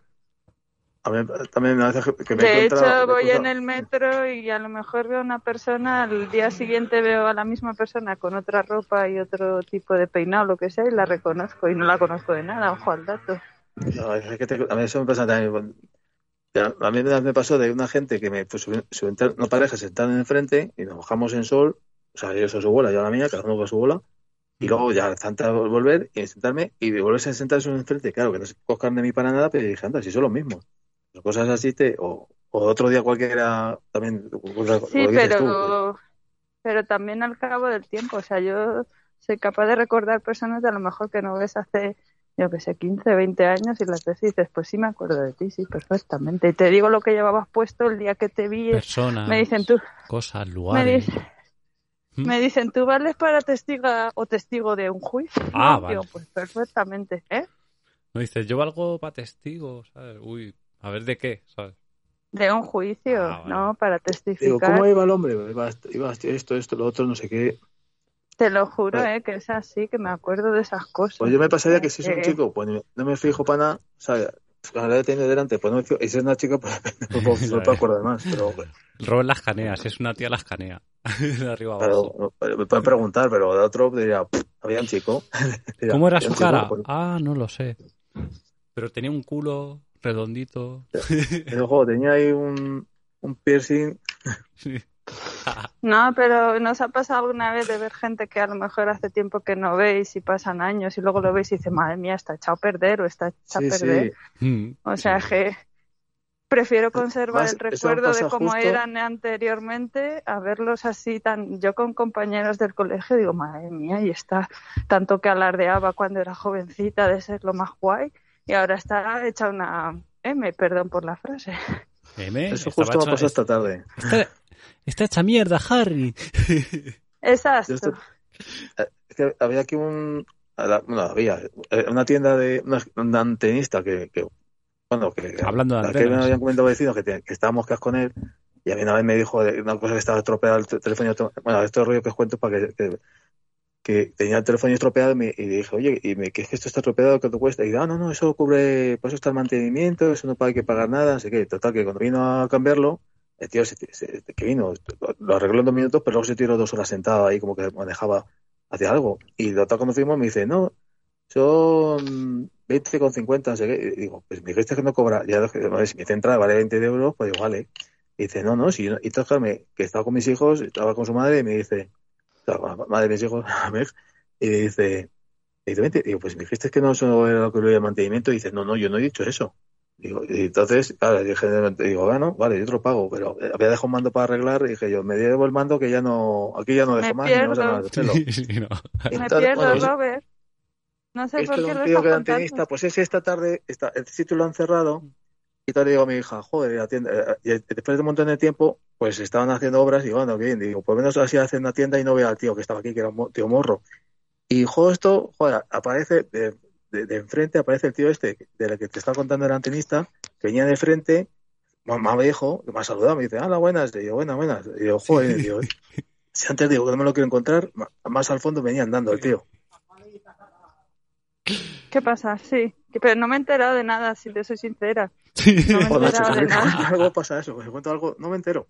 A mí también me hace que me De hecho, voy en el metro y a lo mejor veo a una persona, al día siguiente veo a la misma persona con otra ropa y otro tipo de peinado, lo que sea, y la reconozco y no la conozco de nada, ojo al dato. No, es que te- a mí eso me pasa también. A mí me pasó de una gente que me pues, su, su enter- una pareja se sentaron enfrente y nos bajamos en sol, o sea, ellos a su bola, yo a la mía, cada uno con su bola, y luego ya tanta volver y sentarme y volverse a sentarse enfrente, claro, que no se cojan de mí para nada, pero dije, anda, si son los mismos. Cosas así, te, o, o otro día cualquiera también. Sí, lo dices tú, pero, pero también al cabo del tiempo, o sea, yo soy capaz de recordar personas de a lo mejor que no ves hace, yo que sé, 15, 20 años y las ves y dices, pues sí me acuerdo de ti, sí, perfectamente. Y te digo lo que llevabas puesto el día que te vi, Personas, me dicen tú, cosas, lugares. Me dicen, tú vales para testigo o testigo de un juicio. Ah, No, digo, vale. pues perfectamente, ¿eh? No dices, yo valgo para testigo, ¿sabes? Uy, a ver de qué, ¿sabes? De un juicio, Ah, vale. ¿no? Para Digo, testificar. ¿cómo iba el hombre? Iba, iba esto, esto, lo otro, no sé qué. Te lo juro, Vale. ¿eh? Que es así, que me acuerdo de esas cosas. Pues yo me pasaría que si es un Eh, chico, pues no me fijo para nada, ¿sabes? La tiene delante, pues no me fijo. Y si es una chica, pues [LAUGHS] no puedo, [LAUGHS] no puedo acordar más. Pero, El Robert las canea, si es una tía las canea. [LAUGHS] de arriba pero abajo. me pueden preguntar, pero de otro diría, "Pff, había un chico. Diría, ¿Cómo era "Había su chico, cara? pues, Ah, no lo sé. Pero tenía un culo redondito. pero, tenía ahí un, un piercing. Sí. [LAUGHS] No, pero ¿nos ha pasado alguna vez de ver gente que a lo mejor hace tiempo que no veis y pasan años y luego lo veis y dice, madre mía, está echado a perder o está echado Sí, a perder? sí. Mm, O sea sí. que prefiero conservar Más- el recuerdo de cómo justo- eran anteriormente a verlos así tan... Yo con compañeros del colegio digo, madre mía, y está tanto que alardeaba cuando era jovencita de ser lo más guay y ahora está hecha una M, perdón por la frase. M, Eso justo me hecho- pasó esta tarde. Está, está hecha mierda, Harry. Exacto. Eh, es que había aquí un. Bueno, había eh, una tienda de. Una antenista que. que bueno, que. Hablando de que me antenas. habían comentado vecinos que, te- que estábamos con él. Y a mí una vez me dijo de una cosa que estaba estropeado el te- teléfono. Bueno, esto es rollo que os cuento para que. que que tenía el teléfono estropeado y, me, y dije, oye, y me, ¿qué es que esto está estropeado? ¿Qué te cuesta? Y ah, no, no, eso cubre, por eso está el mantenimiento, eso no hay que pagar nada, así que, total, que cuando vino a cambiarlo, el tío se, se- que vino, lo arregló en dos minutos, pero luego se tiró dos horas sentado ahí, como que manejaba hacia algo. Y total, cuando fuimos, me dice, no, son 20,50, no sé qué. Digo, pues me dijiste que no cobra, ya, si dice entrada vale 20 euros, pues digo, vale. Y dice, no, no, si yo no- y entonces me- que estaba con mis hijos, estaba con su madre y me dice, sea, con la madre de mis hijos, [LAUGHS] Meg, y me dice, y dice, 20. Digo, pues me dijiste que no eso era lo que lo de mantenimiento, y dice, no, no, yo no he dicho eso. Digo, y entonces, claro, dije, digo, bueno, vale, yo te lo pago, pero eh, había dejado un mando para arreglar, y dije yo, me llevo el mando que ya no, aquí ya no dejo Me más, pierdo. pelo. [LAUGHS] Sí, sí, no. Me pierdo, bueno, Robert. No sé esto por qué un lo tío que pues es esta tarde está, el sitio lo han cerrado y tal le digo a mi hija, joder, tienda, eh, y después de un montón de tiempo, pues estaban haciendo obras y bueno, bien, digo, por lo menos así hacen una tienda y no veo al tío que estaba aquí, que era un tío morro. Y justo, joder, aparece de, de, de enfrente, aparece el tío este, de la que te estaba contando el antenista, que venía de frente, más, viejo, que me ha saludado, me dice, hola, buenas, y digo, buenas, buenas, y digo, joder, y digo, [LAUGHS] si antes digo que no me lo quiero encontrar, más al fondo venía andando el tío. ¿Qué pasa? Sí. Pero no me he enterado de nada, si te soy sincera. Sí. No me he Joder, enterado de nada. algo pasa eso, cuento algo, no me entero.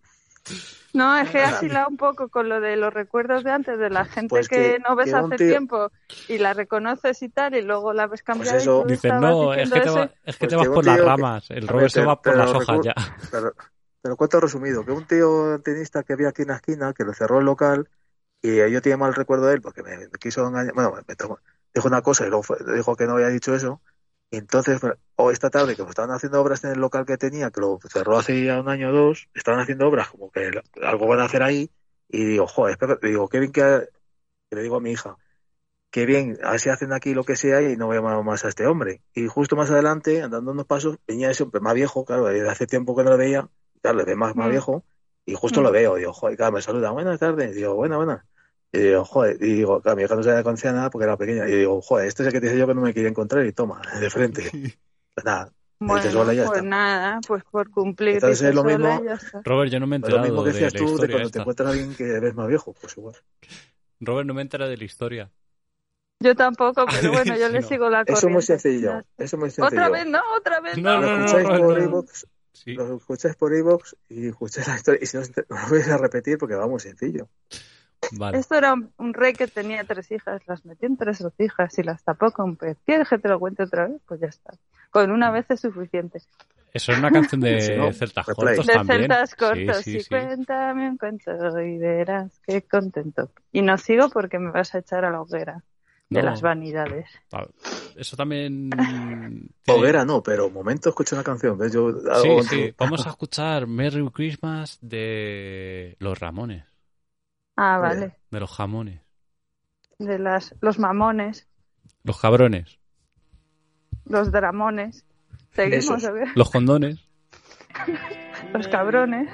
No, es que he asilado un poco con lo de los recuerdos de antes, de la gente Pues que, que- no ves que hace tío- tiempo y la reconoces y tal, y luego la ves cambiar Pues eso- y Dices, no, es que te, va- es que Pues te vas por las ramas. El A Robert ver, se te- va por las hojas recu- ya. Te lo, te lo cuento resumido, que un tío tenista que había aquí en la esquina, que lo cerró el local, Y yo tenía mal recuerdo de él porque me, me quiso engañar. Bueno, me dijo una cosa y luego fue- dijo que no había dicho eso. Y entonces, o esta tarde, que estaban haciendo obras en el local que tenía, que lo cerró hace ya un año o dos, estaban haciendo obras como que algo van a hacer ahí. Y digo, joder, espera, digo, qué bien que, le digo a mi hija, qué bien, a ver si hacen aquí lo que sea y no veo más a este hombre. Y justo más adelante, andando unos pasos, venía ese hombre más viejo, claro, desde hace tiempo que no lo veía, claro, le ve más, más Mm. viejo, y justo Mm. lo veo, digo, joder, claro, me saluda, buenas tardes, digo, buena, buena. Y digo, joder, y digo, claro, mi hija no se conocía nada porque era pequeña, y digo, joder, este es el que te dije yo que no me quería encontrar, y toma, de frente. [LAUGHS] Pues nada, Bueno, sola y ya pues está. nada, pues por cumplir Entonces dices es lo mismo-. Robert, yo no me he es lo enterado mismo que de decías la tú de historia cuando te encuentras a alguien que ves más viejo, pues igual. [LAUGHS] Robert, no me he enterado de la historia. Yo tampoco, pero [LAUGHS] bueno, yo Sí, le no. sigo la Eso es muy corriente. sencillo, eso es muy sencillo. Otra vez no, otra vez No, no. Lo no, escucháis no, por no. iVoox, Sí. lo escucháis por iVoox y escucháis la historia, y si no, no lo vais a repetir porque va muy sencillo. Vale. Esto era un, un rey que tenía tres hijas, las metió en tres hijas y las tapó con pez. ¿Quieres que te lo cuente otra vez? Pues ya está. Con una vez es suficiente. Eso es una canción de [LAUGHS] Si no, celtas cortos De también. celtas Sí, cortos. sí, y sí. cuéntame un cuento y verás qué contento. Y no sigo porque me vas a echar a la hoguera de No. las vanidades. Eso también. [LAUGHS] Hoguera no, pero un momento escucho una canción, ¿ves? Yo Sí, hago- sí. Vamos a [LAUGHS] escuchar Merry Christmas de los Ramones, Ah, vale. de los jamones, De las, los mamones, los cabrones, los dramones. ¿Seguimos o qué? los condones. [LAUGHS] Los cabrones.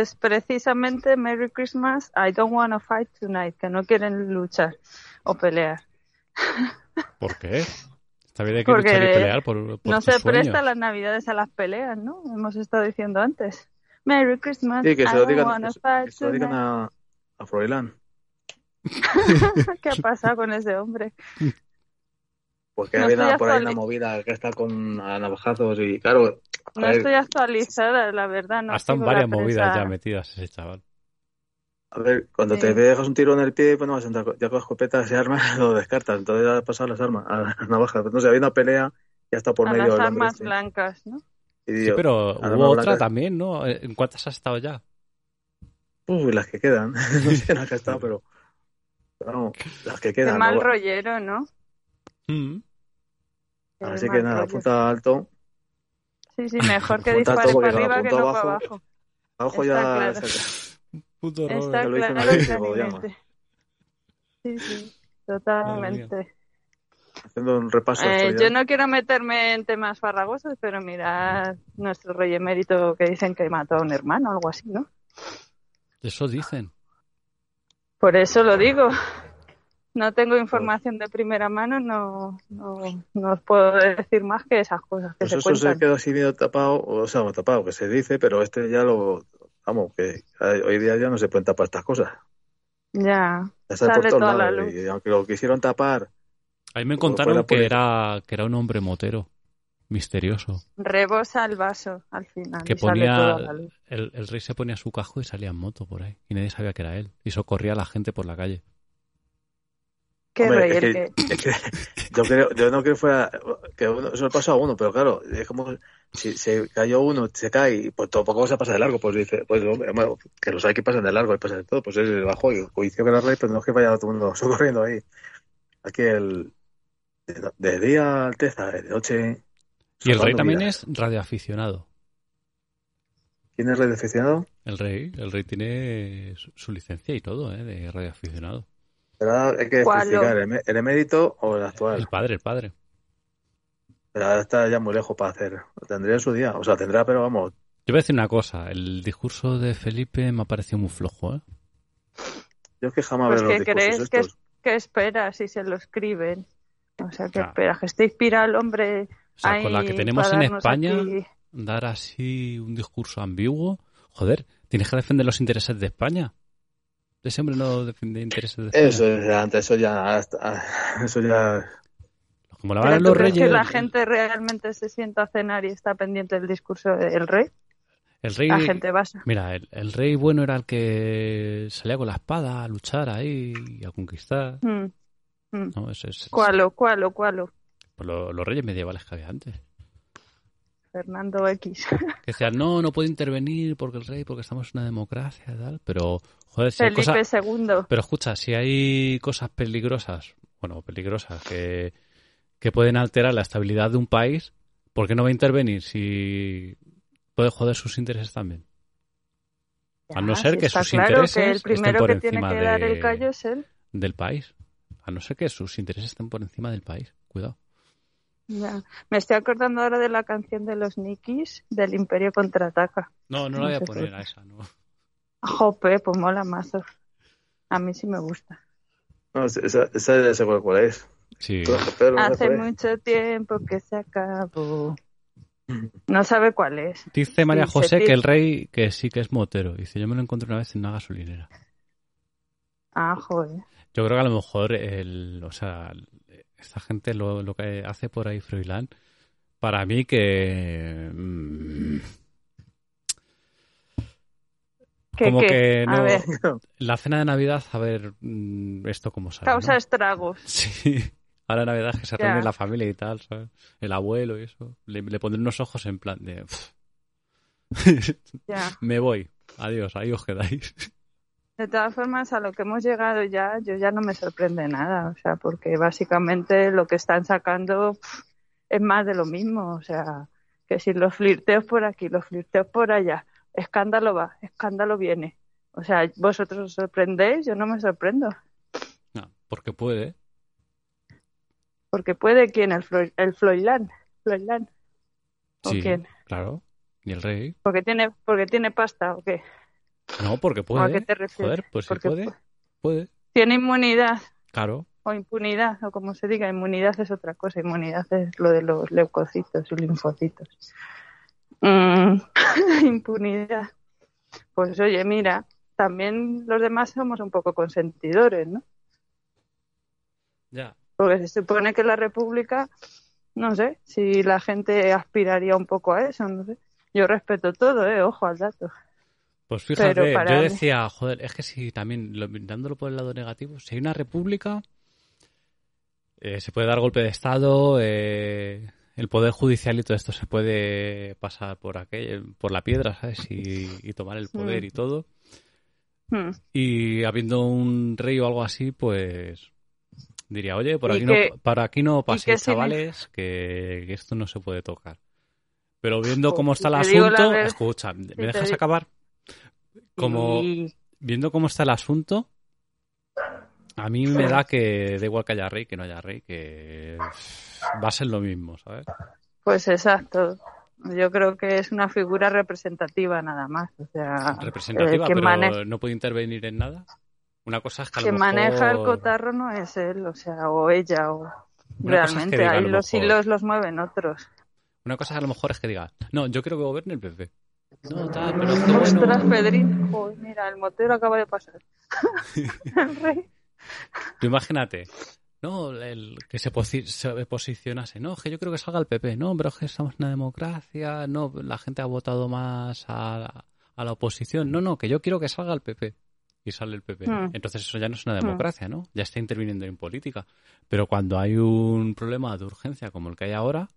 Pues precisamente Merry Christmas, I don't wanna fight tonight, que no quieren luchar o pelear. [LAUGHS] ¿Por qué? Está bien hay que Porque luchar y pelear por, por no se sueños. presta las navidades a las peleas, ¿no? Hemos estado diciendo antes. Merry Christmas, Sí, que I se lo don't digan, wanna fight que se lo digan tonight. a, a Froilán. [LAUGHS] [LAUGHS] ¿Qué ha pasado con ese hombre? Porque No hay estoy una, por ahí una movida que está con a navajazos y claro, No ver, estoy actualizada, la verdad. No Hasta en la varias movidas ya metidas ese chaval. a ver, cuando Sí. te dejas un tiro en el pie, pues no vas a entrar, ya con la escopeta se arma, [LAUGHS] lo descartas, entonces ya has pasado las armas, a las navajas. No sé, había una pelea, ya está por a medio las armas este. blancas, ¿no? Y Sí, digo, pero hubo otra blanca. también, ¿no? ¿En cuántas has estado ya? uy, las que quedan, [LAUGHS] no sé las que he estado, pero, [LAUGHS] pero vamos, las que Qué quedan. mal ¿no? rollero, ¿no? Mm. Así que nada, rollo. apunta alto. Sí, sí, mejor [LAUGHS] que dispares para arriba que no para abajo- abajo. Abajo Está ya claro. Puto. Está Ya lo claro vez claramente. Sí, sí, totalmente. haciendo un repaso. Eh, yo no quiero meterme en temas farragosos, pero mirad nuestro rey emérito que dicen que mató a un hermano o algo así, ¿no? Eso dicen. Por eso lo digo. No tengo información de primera mano, no, no, no os puedo decir más que esas cosas que Pues se eso se cuentan. quedó así medio tapado, o sea, bueno, tapado, que se dice, pero este ya lo, vamos, que hoy día ya no se pueden tapar estas cosas. Ya, Ya está Sale por todos toda la lados, luz. y aunque lo quisieron tapar, A mí me Como contaron que era, que era un hombre motero, misterioso. rebosa el vaso al final. Que ponía, la el, el rey se ponía su cajo y salía en moto por ahí. Y nadie sabía que era él. Y socorría a la gente por la calle. Qué Hombre, rey es el que- que... es que yo creo, yo no creo que fuera, que uno, eso le pasó a uno, pero claro, es como si se cayó uno, se cae, y pues tampoco se pasa de largo, pues dice, pues hombre, bueno, que los hay que pasan de largo, y pasan de todo, pues él bajó y coincidió que era rey, pero no es que vaya todo el mundo [LAUGHS] socorriendo ahí. Aquí el, de, de día Alteza, de noche. Y el rey también es radioaficionado. ¿Quién es rey de aficionado? El rey, el rey tiene su, su licencia y todo, ¿eh? De radioaficionado. Pero hay que ¿Cuál, especificar? ¿el, el emérito o el actual? El padre, el padre. Pero ahora está ya muy lejos para hacer. Tendría en su día. O sea, tendrá, pero vamos. Yo voy a decir una cosa. El discurso de Felipe me ha parecido muy flojo, ¿eh? Yo es que jamás Pues veo los que discursos crees que, estos. que esperas si se lo escriben. O sea, que Claro. esperas que esté inspirado el hombre O sea, ahí con la que tenemos en España, aquí- dar así un discurso ambiguo. Joder, tienes que defender los intereses de España. Ese hombre no defiende intereses de. Eso, es, antes, eso ya, hasta- eso ya, Como la ¿Pero van los reyes. que la gente realmente se sienta a cenar y está pendiente del discurso del rey? El rey. La gente va a- Mira, el, el rey bueno era el que salía con la espada a luchar ahí y a conquistar. Mm, mm. ¿no? Ese es- ¿Cuálo, cuálo, cuálo? pues lo- los reyes medievales que había antes. Fernando X. Que decían, no, no puede intervenir porque el rey, porque estamos en una democracia y tal. Pero, joder, si hay Felipe cosas. II. Pero escucha, si hay cosas peligrosas, bueno, peligrosas, que, que pueden alterar la estabilidad de un país, ¿por qué no va a intervenir si puede joder sus intereses también? A no ser que sus claro intereses que el estén por que tiene encima que dar de- el callo es él. del país. A no ser que sus intereses estén por encima del país. Cuidado. Ya. Me estoy acordando ahora de la canción de los Nikis del Imperio contraataca. No, no la voy a poner a esa, no. Jope, pues mola mazo. A mí sí me gusta. no, esa, esa ya sé cuál, cuál es. Sí. Pero- Hace cuál es. mucho tiempo que se acabó. No sabe cuál es. Dice María José que el rey que sí que es motero. Dice, yo me lo encontré una vez en una gasolinera. Ah, joder. Yo creo que a lo mejor el, o sea, esta gente lo, lo que hace por ahí Froilán, para mí que mm, ¿Qué, como qué? que A no ver, la cena de Navidad, a ver mm, esto cómo sale. causa ¿no? estragos. [LAUGHS] Sí. Ahora Navidad que se Ya. reúne la familia y tal, ¿sabes? El abuelo y eso. Le, le pondré unos ojos en plan de "Pff, [LAUGHS] Ya. me voy. Adiós, ahí os quedáis. [LAUGHS] De todas formas, a lo que hemos llegado ya, yo ya no me sorprende nada. O sea, porque básicamente lo que están sacando es más de lo mismo. O sea, que si los flirteos por aquí, los flirteos por allá, escándalo va, escándalo viene. O sea, vosotros os sorprendéis, yo no me sorprendo. No, porque puede. Porque puede quién, el, Flo- el Floilán. Floilán. ¿O Sí, quién? claro. Y el rey. Porque tiene, porque tiene pasta o qué. No, porque ¿O a puede. qué te refieres? Joder, pues si Porque puede, pu- puede. Tiene inmunidad Claro. o impunidad, o como se diga, inmunidad es otra cosa. Inmunidad es lo de los leucocitos y linfocitos. Mm, [LAUGHS] impunidad. Pues oye, mira, también los demás somos un poco consentidores, ¿no? Ya. Porque se supone que la República, no sé, si la gente aspiraría un poco a eso, no sé. Yo respeto todo, ¿eh? Ojo al dato. Pues fíjate, yo mí- decía, joder, es que si también, lo- dándolo por el lado negativo, si hay una república, eh, se puede dar golpe de Estado, eh, el poder judicial y todo esto se puede pasar por aquel, por la piedra, ¿sabes? Y, y tomar el poder Mm. y todo. Hmm. Y habiendo un rey o algo así, pues diría, oye, por ¿Y aquí, no, para aquí no paséis, chavales, que, que esto no se puede tocar. Pero viendo cómo está el asunto, escucha, ¿me dejas acabar? Como viendo cómo está el asunto, a mí me da que da igual que haya rey, que no haya rey, que va a ser lo mismo, ¿sabes? Pues exacto. Yo creo que es una figura representativa nada más. O sea, Representativa, que pero maneja- no puede intervenir en nada. Una cosa es que a lo Quien maneja el mejor- cotarro no es él, o sea, o ella, o Una cosa es que realmente a ahí lo los mejor- hilos los mueven otros. Una cosa a lo mejor es que diga, no, yo quiero que gobierne el PP. No, tal, pero es que bueno. Ostras, Pedrín, joder, mira, el motero acaba de pasar. [LAUGHS] [LAUGHS] el rey. Tú imagínate, no, el que se, posi- se posicionase, no, que yo creo que salga el PP, no, pero que estamos en una democracia, no, la gente ha votado más a la, a la oposición, no, no, que yo quiero que salga el PP. Y sale el PP. Hmm. Entonces eso ya no es una democracia, ¿no? Ya está interviniendo en política. Pero cuando hay un problema de urgencia como el que hay ahora,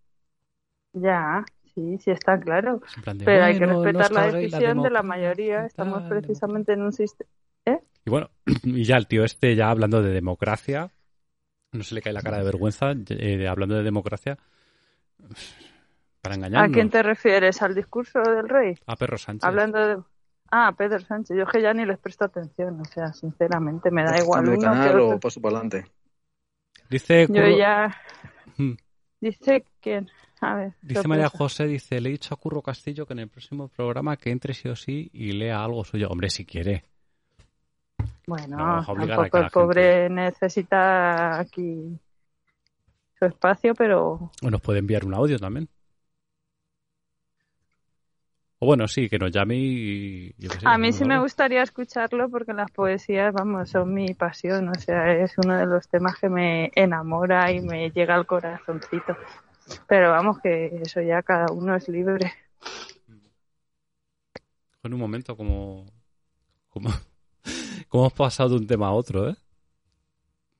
Ya, sí, sí está claro. es de, Pero hay que "Bueno, no respetar la decisión de la mayoría. Estamos precisamente en un sistema. Y bueno, [CLEARS THROAT] y ya el tío este, ya hablando de democracia, no se le cae la cara de vergüenza, eh, hablando de democracia, para ¿A engañarnos. quién te refieres? ¿Al discurso del rey? A Perro Sánchez. Hablando de. Ah, Pedro Sánchez. Yo es que ya ni les presto atención. O sea, sinceramente, me da igual Cambio de uno que canal o paso para adelante. Dice, Yo Curro- ya. [LAUGHS] Hmm. Dice quién. A ver. dice ¿qué María pasa? José, dice, le he dicho a Curro Castillo que en el próximo programa que entre sí o sí y lea algo suyo. Hombre, si quiere. Bueno, No tampoco el pobre necesita aquí su espacio, pero O nos puede enviar un audio también. O bueno, sí, que nos llame y... yo qué sé, a mí sí me gustaría escucharlo porque las poesías, vamos, son mi pasión. O sea, es uno de los temas que me enamora y me llega al corazoncito. Pero vamos, que eso ya cada uno es libre. En un momento como... como... como hemos pasado de un tema a otro, ¿eh?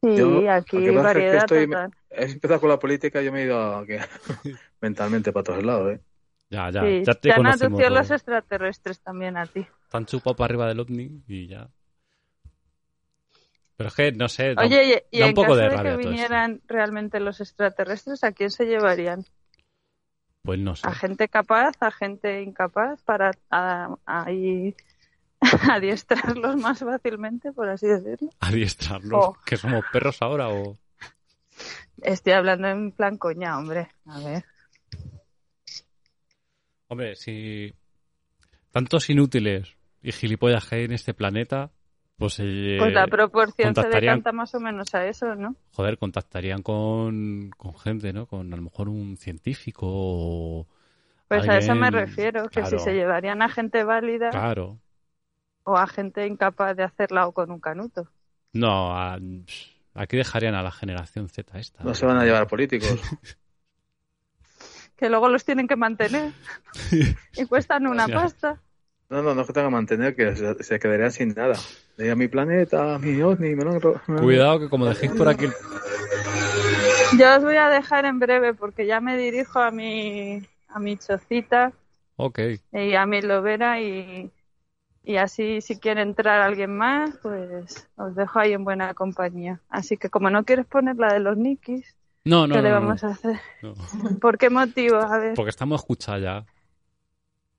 Sí, Yo, aquí aunque parece que variedad estoy- total. He empezado con la política y yo me he ido a- que- [LAUGHS] mentalmente para todos lados, ¿eh? Ya, ya, Sí, ya te te han Rob. los extraterrestres también a ti. Te han chupado para arriba del ovni y ya. Pero es que, no sé, da- Oye, y, y da un en poco caso de que vinieran realmente los extraterrestres, ¿a quién se llevarían? pues no sé. ¿A gente capaz, a gente incapaz para ahí [LAUGHS] adiestrarlos más fácilmente, por así decirlo? Adiestrarlos. Oh. ¿Que somos perros ahora o...? Estoy hablando en plan coña, hombre. A ver. Hombre, si tantos inútiles y gilipollas que hay en este planeta, pues, eh, Pues la proporción se decanta más o menos a eso, ¿no? joder, contactarían con, con gente, ¿no? Con a lo mejor un científico o... Pues a eso me refiero, que claro, si se llevarían a gente válida Claro. O a gente incapaz de hacerla o con un canuto. No, a- aquí dejarían a la generación Z esta. No se van a llevar políticos. [LAUGHS] Que luego los tienen que mantener [LAUGHS] y cuestan una Ya. pasta. No, no, no es que tengan que mantener, que se, se quedarían sin nada. De a mi planeta, a mi ovni, me lo han Cuidado que como dejéis por aquí... Yo os voy a dejar en breve porque ya me dirijo a mi, a mi chocita Ok. y a mi lobera y, y así si quiere entrar alguien más, pues os dejo ahí en buena compañía. Así que como no quieres poner la de los Nikis, No, no, ¿qué no, le vamos a hacer? [LAUGHS] ¿Por qué motivo? A ver, Porque estamos escuchados ya.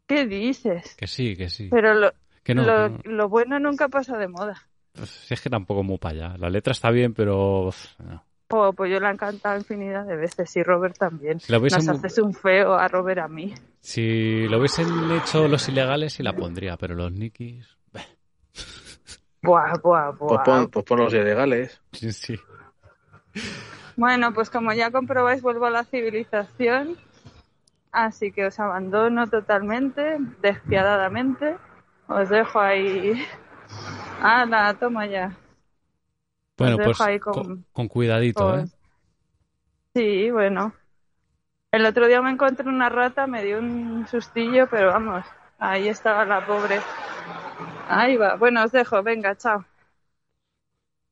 ¿qué dices? Que sí, que sí. Pero lo, Que lo, que no. lo bueno nunca pasa de moda. Pues, si es que tampoco muy para allá. La letra está bien, pero... Oh, pues yo la he cantado infinidad de veces y Robert también. Si la hubiesen- Nos haces un feo a Robert a mí. Si lo hubiesen hecho los ilegales, sí la pondría, pero los nikis... beh, Buah, buah, Pues pon, pues pon los ilegales. Sí, sí. Bueno, pues como ya comprobáis, vuelvo a la civilización. Así que os abandono totalmente, despiadadamente. Os dejo ahí. ¡Hala, toma ya! Bueno, Os dejo pues ahí con, con- con cuidadito, con- ¿eh? Sí, bueno. El otro día me encontré una rata, me dio un sustillo, pero vamos, ahí estaba la pobre. Ahí va. Bueno, os dejo, venga, chao.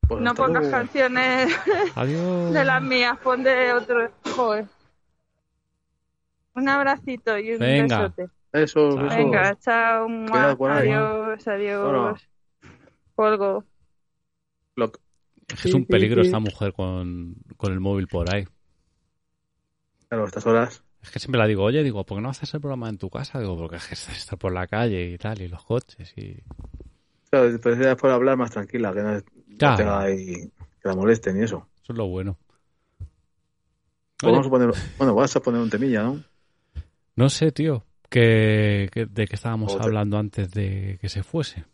Pues No pongas luego. canciones [LAUGHS] Adiós. de las mías, pon de otro. Joder. Un abracito y un Venga. besote. Eso, eso. Venga, chao. Adiós, adiós. Bueno. Colgo. Es que es un peligro esta mujer con, con el móvil por ahí. claro, a estas horas. Es que siempre la digo, oye, digo, ¿por qué no haces el programa en tu casa? Digo, porque es que estar por la calle y tal, y los coches y... Claro, ya por hablar más tranquila, que no, no Claro. tenga ahí, que la molesten y eso. Eso es lo bueno. Vamos a poner, bueno, vas a poner un temilla, ¿no? no sé, tío, que, que- de qué estábamos hablando antes de que se fuese.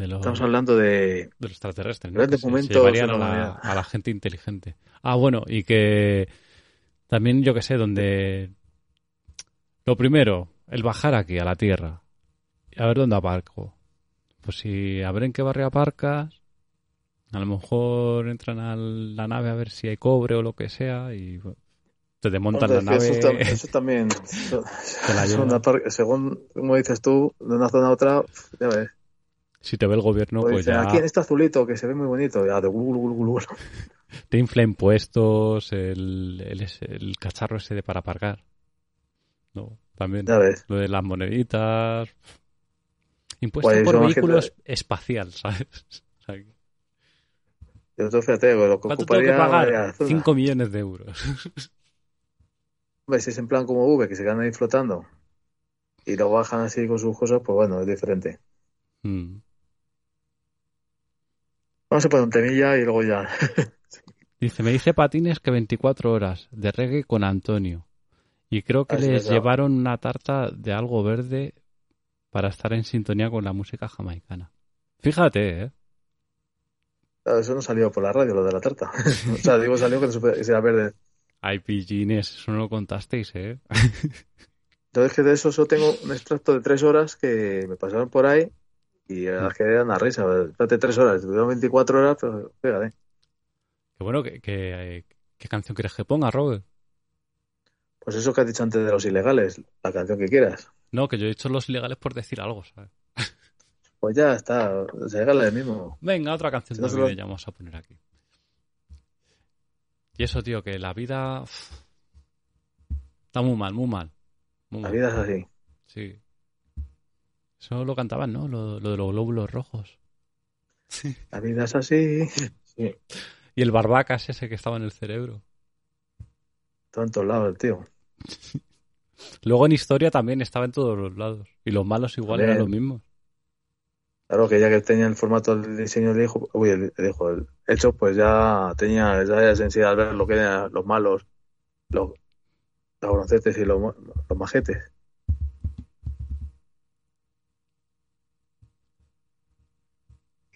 De los, Estamos hablando de... de los extraterrestres, ¿no? Grandes se- se momentos llevarían de a la a gente inteligente. Ah, bueno, y que también, yo que sé, donde... Lo primero, el bajar aquí, a la Tierra. A ver dónde aparco. Pues si a ver en qué barrio aparcas, a lo mejor entran a la nave a ver si hay cobre o lo que sea y te desmontan la nave. Eso, tam- eso [LAUGHS] también... eso- Te la según como dices tú, de una zona a otra, ya ves. Si te ve el gobierno, Pues pues dicen, ya aquí en este azulito que se ve muy bonito, ya de gul, gul, gul, gul. [LAUGHS] te infla impuestos, el, el, cacharro ese de para aparcar. No, también. Ya ves. Lo de las moneditas. Impuesto Pues, por no, vehículo gente- es- espacial, [LAUGHS] ¿sabes? O sea, Yo tú fíjate, lo que ¿Cuánto tengo que ocuparía pagar? vaya zona. 5 millones de euros. [LAUGHS] Hombre, si es en plan como V, que se quedan ahí flotando y lo bajan así con sus cosas, pues bueno, es diferente. Mm. Vamos a poner un temilla y luego ya. [LAUGHS] Dice, me dice Patines que 24 horas de reggae con Antonio. Y creo que Ah, les llevaron una tarta de algo verde para estar en sintonía con la música jamaicana. Fíjate, ¿eh? Claro, Eso no salió por la radio, lo de la tarta. [LAUGHS] o sea, digo, salió que no supe- verde. Ay, pillines, eso no lo contasteis, ¿eh? [LAUGHS] Entonces, que de eso solo tengo un extracto de tres horas que me pasaron por ahí y es que era una risa. Espérate tres horas, tuvieron 24 horas, pero fíjate. Qué bueno, eh, ¿qué canción quieres que ponga, Robert? Pues eso que has dicho antes de los ilegales, la canción que quieras. No, que yo he dicho los ilegales por decir algo, ¿sabes? Pues ya está, los ilegales mismo. Venga, otra canción Si no lo- navideña vamos a poner aquí. Y eso, tío, que la vida está muy mal, muy mal. Muy La mal. vida es así. Sí. Eso lo cantaban, ¿no? Lo, lo de los glóbulos rojos. La vida es así. Sí, Y el barbacas ese que estaba en el cerebro. todo en todos lados el tío. [LAUGHS] Luego en historia también estaba en todos los lados. Y los malos igual eran los mismos. Claro que ya que tenía el formato del diseño del hijo, uy, el, el hijo, el hecho, pues ya tenía esa sensibilidad al ver lo que eran los malos, los, los broncetes y los, los majetes.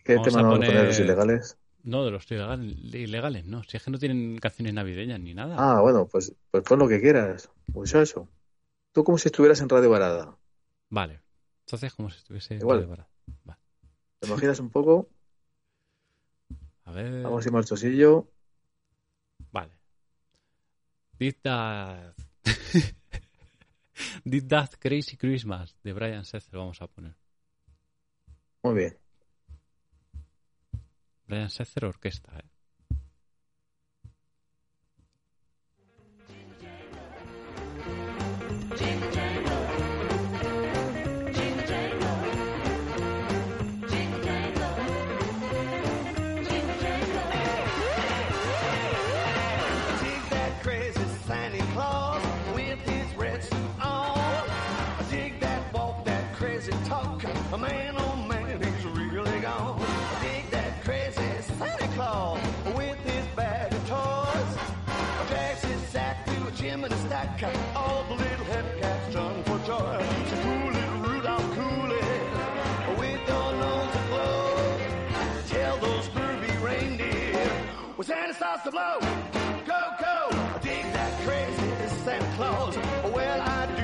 ¿Qué Vamos tema a a poner- los ilegales? No, de los ilegales, ilegales, no. Si es que no tienen canciones navideñas ni nada. Ah, bueno, pues, pues pon lo que quieras. Pues eso, eso. Tú como si estuvieras en Radio Varada. Vale. Entonces, como si estuviese... Igual. Vale, vale. Vale. ¿Te imaginas un poco? A ver... Vamos así marchosillo. Vale. Did that... Did that crazy Christmas de Brian Setzer vamos a poner. Muy bien. Brian Setzer orquesta, ¿eh? Stack. All the little hepcats done for joy. So cool little Rudolph, cool it. With your nose aglow. Tell those groovy reindeer when Santa starts to blow. Go, go, dig that crazy Santa Claus. Well, I do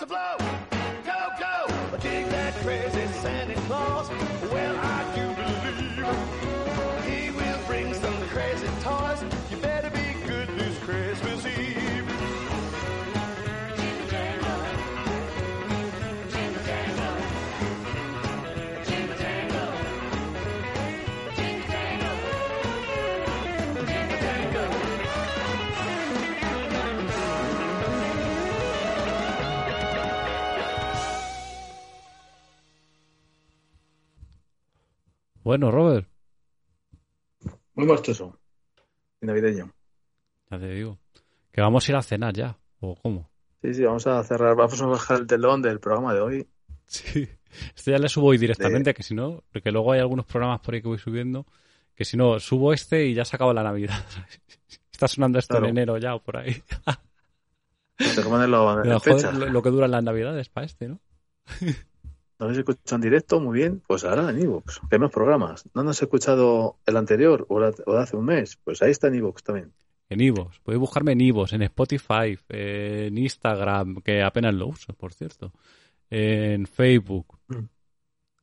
the blow. Bueno, Robert, Muy mostoso. Y navideño. ya te digo. Que vamos a ir a cenar ya. ¿O cómo? Sí, sí, vamos a cerrar. Vamos a bajar el telón del programa de hoy. [LAUGHS] Sí. Este ya le subo hoy directamente, que si no, porque luego hay algunos programas por ahí que voy subiendo, que si no, subo este y ya se acaba la Navidad. [LAUGHS] Está sonando esto Claro. en enero ya o por ahí. Joder, lo, lo que duran las Navidades para este, ¿no? [LAUGHS] ¿No habéis escuchado en directo? Muy bien. Pues ahora en iVoox. Que hay más programas. ¿No nos has escuchado el anterior o, la- o de hace un mes? Pues ahí está en iVoox también. En Ivos. Podéis buscarme en Ivos, en Spotify, en Instagram, que apenas lo uso, por cierto. En Facebook. Mm.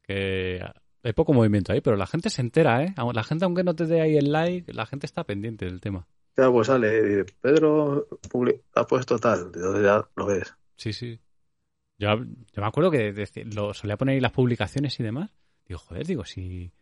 Que hay poco movimiento ahí, pero la gente se entera, ¿eh? La gente, aunque no te dé ahí el like, la gente está pendiente del tema. Ya pues sale. eh, Pedro ha puesto tal. Entonces ya lo ves. Sí, sí. Yo, yo me acuerdo que solía poner ahí las publicaciones y demás. Digo, joder, digo, si.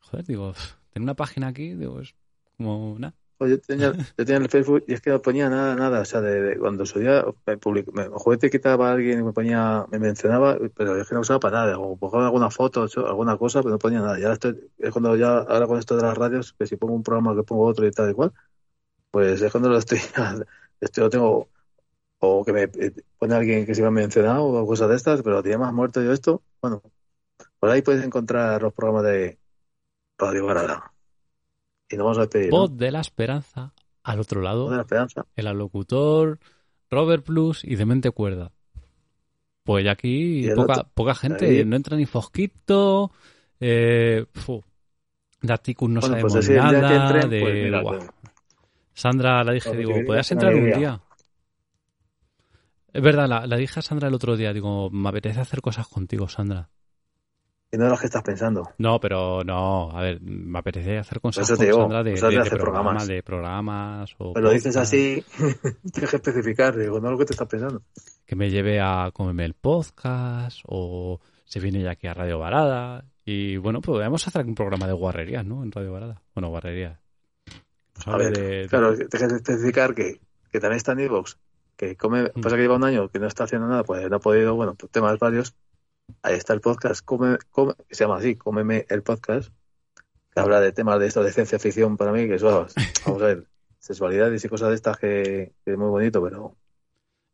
Joder, digo, [LAUGHS] tener una página aquí, digo, es como nada. Oye, yo tenía, yo tenía el Facebook y es que no ponía nada, nada. O sea, de, cuando subía, me public- me, juguete quitaba a alguien y me ponía, me mencionaba, pero es que no usaba para nada. O ponía alguna foto, alguna cosa, pero no ponía nada. Y ahora estoy, es cuando ya, ahora con esto de las radios, que si pongo un programa, que pongo otro y tal y cual, pues es cuando lo estoy, [LAUGHS] estoy lo tengo, o que me eh, pone alguien que se me ha mencionado o cosas de estas, pero tenía más muerto yo esto. Bueno, por ahí puedes encontrar los programas de Radio Barada. Y nos vamos a despedir. ¿no? Voz de la esperanza, al otro lado, Voz de la esperanza. el alocutor, Robert Plus y Demente Cuerda. Pues ya aquí poca, poca gente, ahí- no entra ni Fosquito, eh, fu, de Atticus no Bueno, sabemos pues así, día que nada, entren, de, pues pues, Sandra la dije, Pues, digo, ¿podrías entrar un día? Es verdad, la, la dije a Sandra el otro día, digo, me apetece hacer cosas contigo, Sandra. y no es lo que estás pensando. No, pero no, a ver, me apetece hacer cosas eso con te digo, Sandra de, de programas. de programas o Pero lo dices así, [LAUGHS] [LAUGHS] tienes que especificar. Digo, no es lo que te estás pensando. que me lleve a comerme el podcast o se viene ya aquí a Radio Varada y bueno, pues vamos a hacer un programa de guarrerías, ¿no? En Radio Varada. Bueno, guarrerías. Nos A ver, de- claro, tienes que especificar que, que también está en iVoox. Que come, Mm. pasa que lleva un año que no está haciendo nada, pues no ha podido, bueno, temas varios. Ahí está el podcast, come, come, que se llama así, Cómeme el podcast, que habla de temas de esto de ciencia ficción para mí, que eso, [LAUGHS] vamos a ver, sexualidades y cosas de estas que, que es muy bonito, pero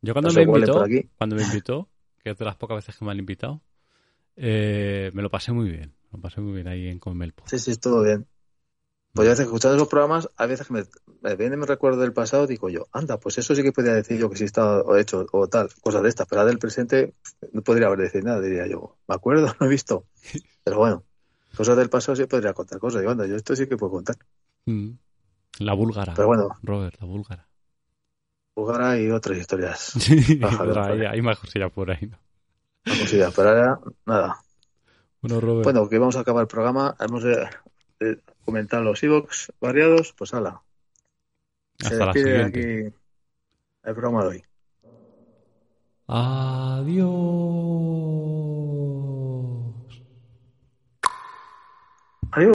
Yo cuando me invitó, aquí. cuando me invitó, que es de las pocas veces que me han invitado, eh, me lo pasé muy bien. Me lo pasé muy bien ahí en Comerme el podcast. Sí, sí, todo bien. Pues a veces escuchando esos programas, a veces que me, me viene mi recuerdo del pasado, digo yo, anda, pues eso sí que podría decir yo que sí está o hecho o tal, cosas de estas, pero ahora del presente no podría haber decir nada, diría yo, me acuerdo, [LAUGHS] no he visto. Pero bueno, cosas del pasado sí podría contar cosas, y anda, yo esto sí que puedo contar. Mm. La búlgara. Pero bueno, Robert, la búlgara. jugar y otras historias, [LAUGHS] hay, más cosillas por ahí, ¿no? una cosilla, pero ahora nada. Bueno, Robert. Bueno, que vamos a acabar el programa, hemos de, de comentar los e variados, pues ala. Se hasta la despide siguiente. aquí el programa de hoy. Adiós.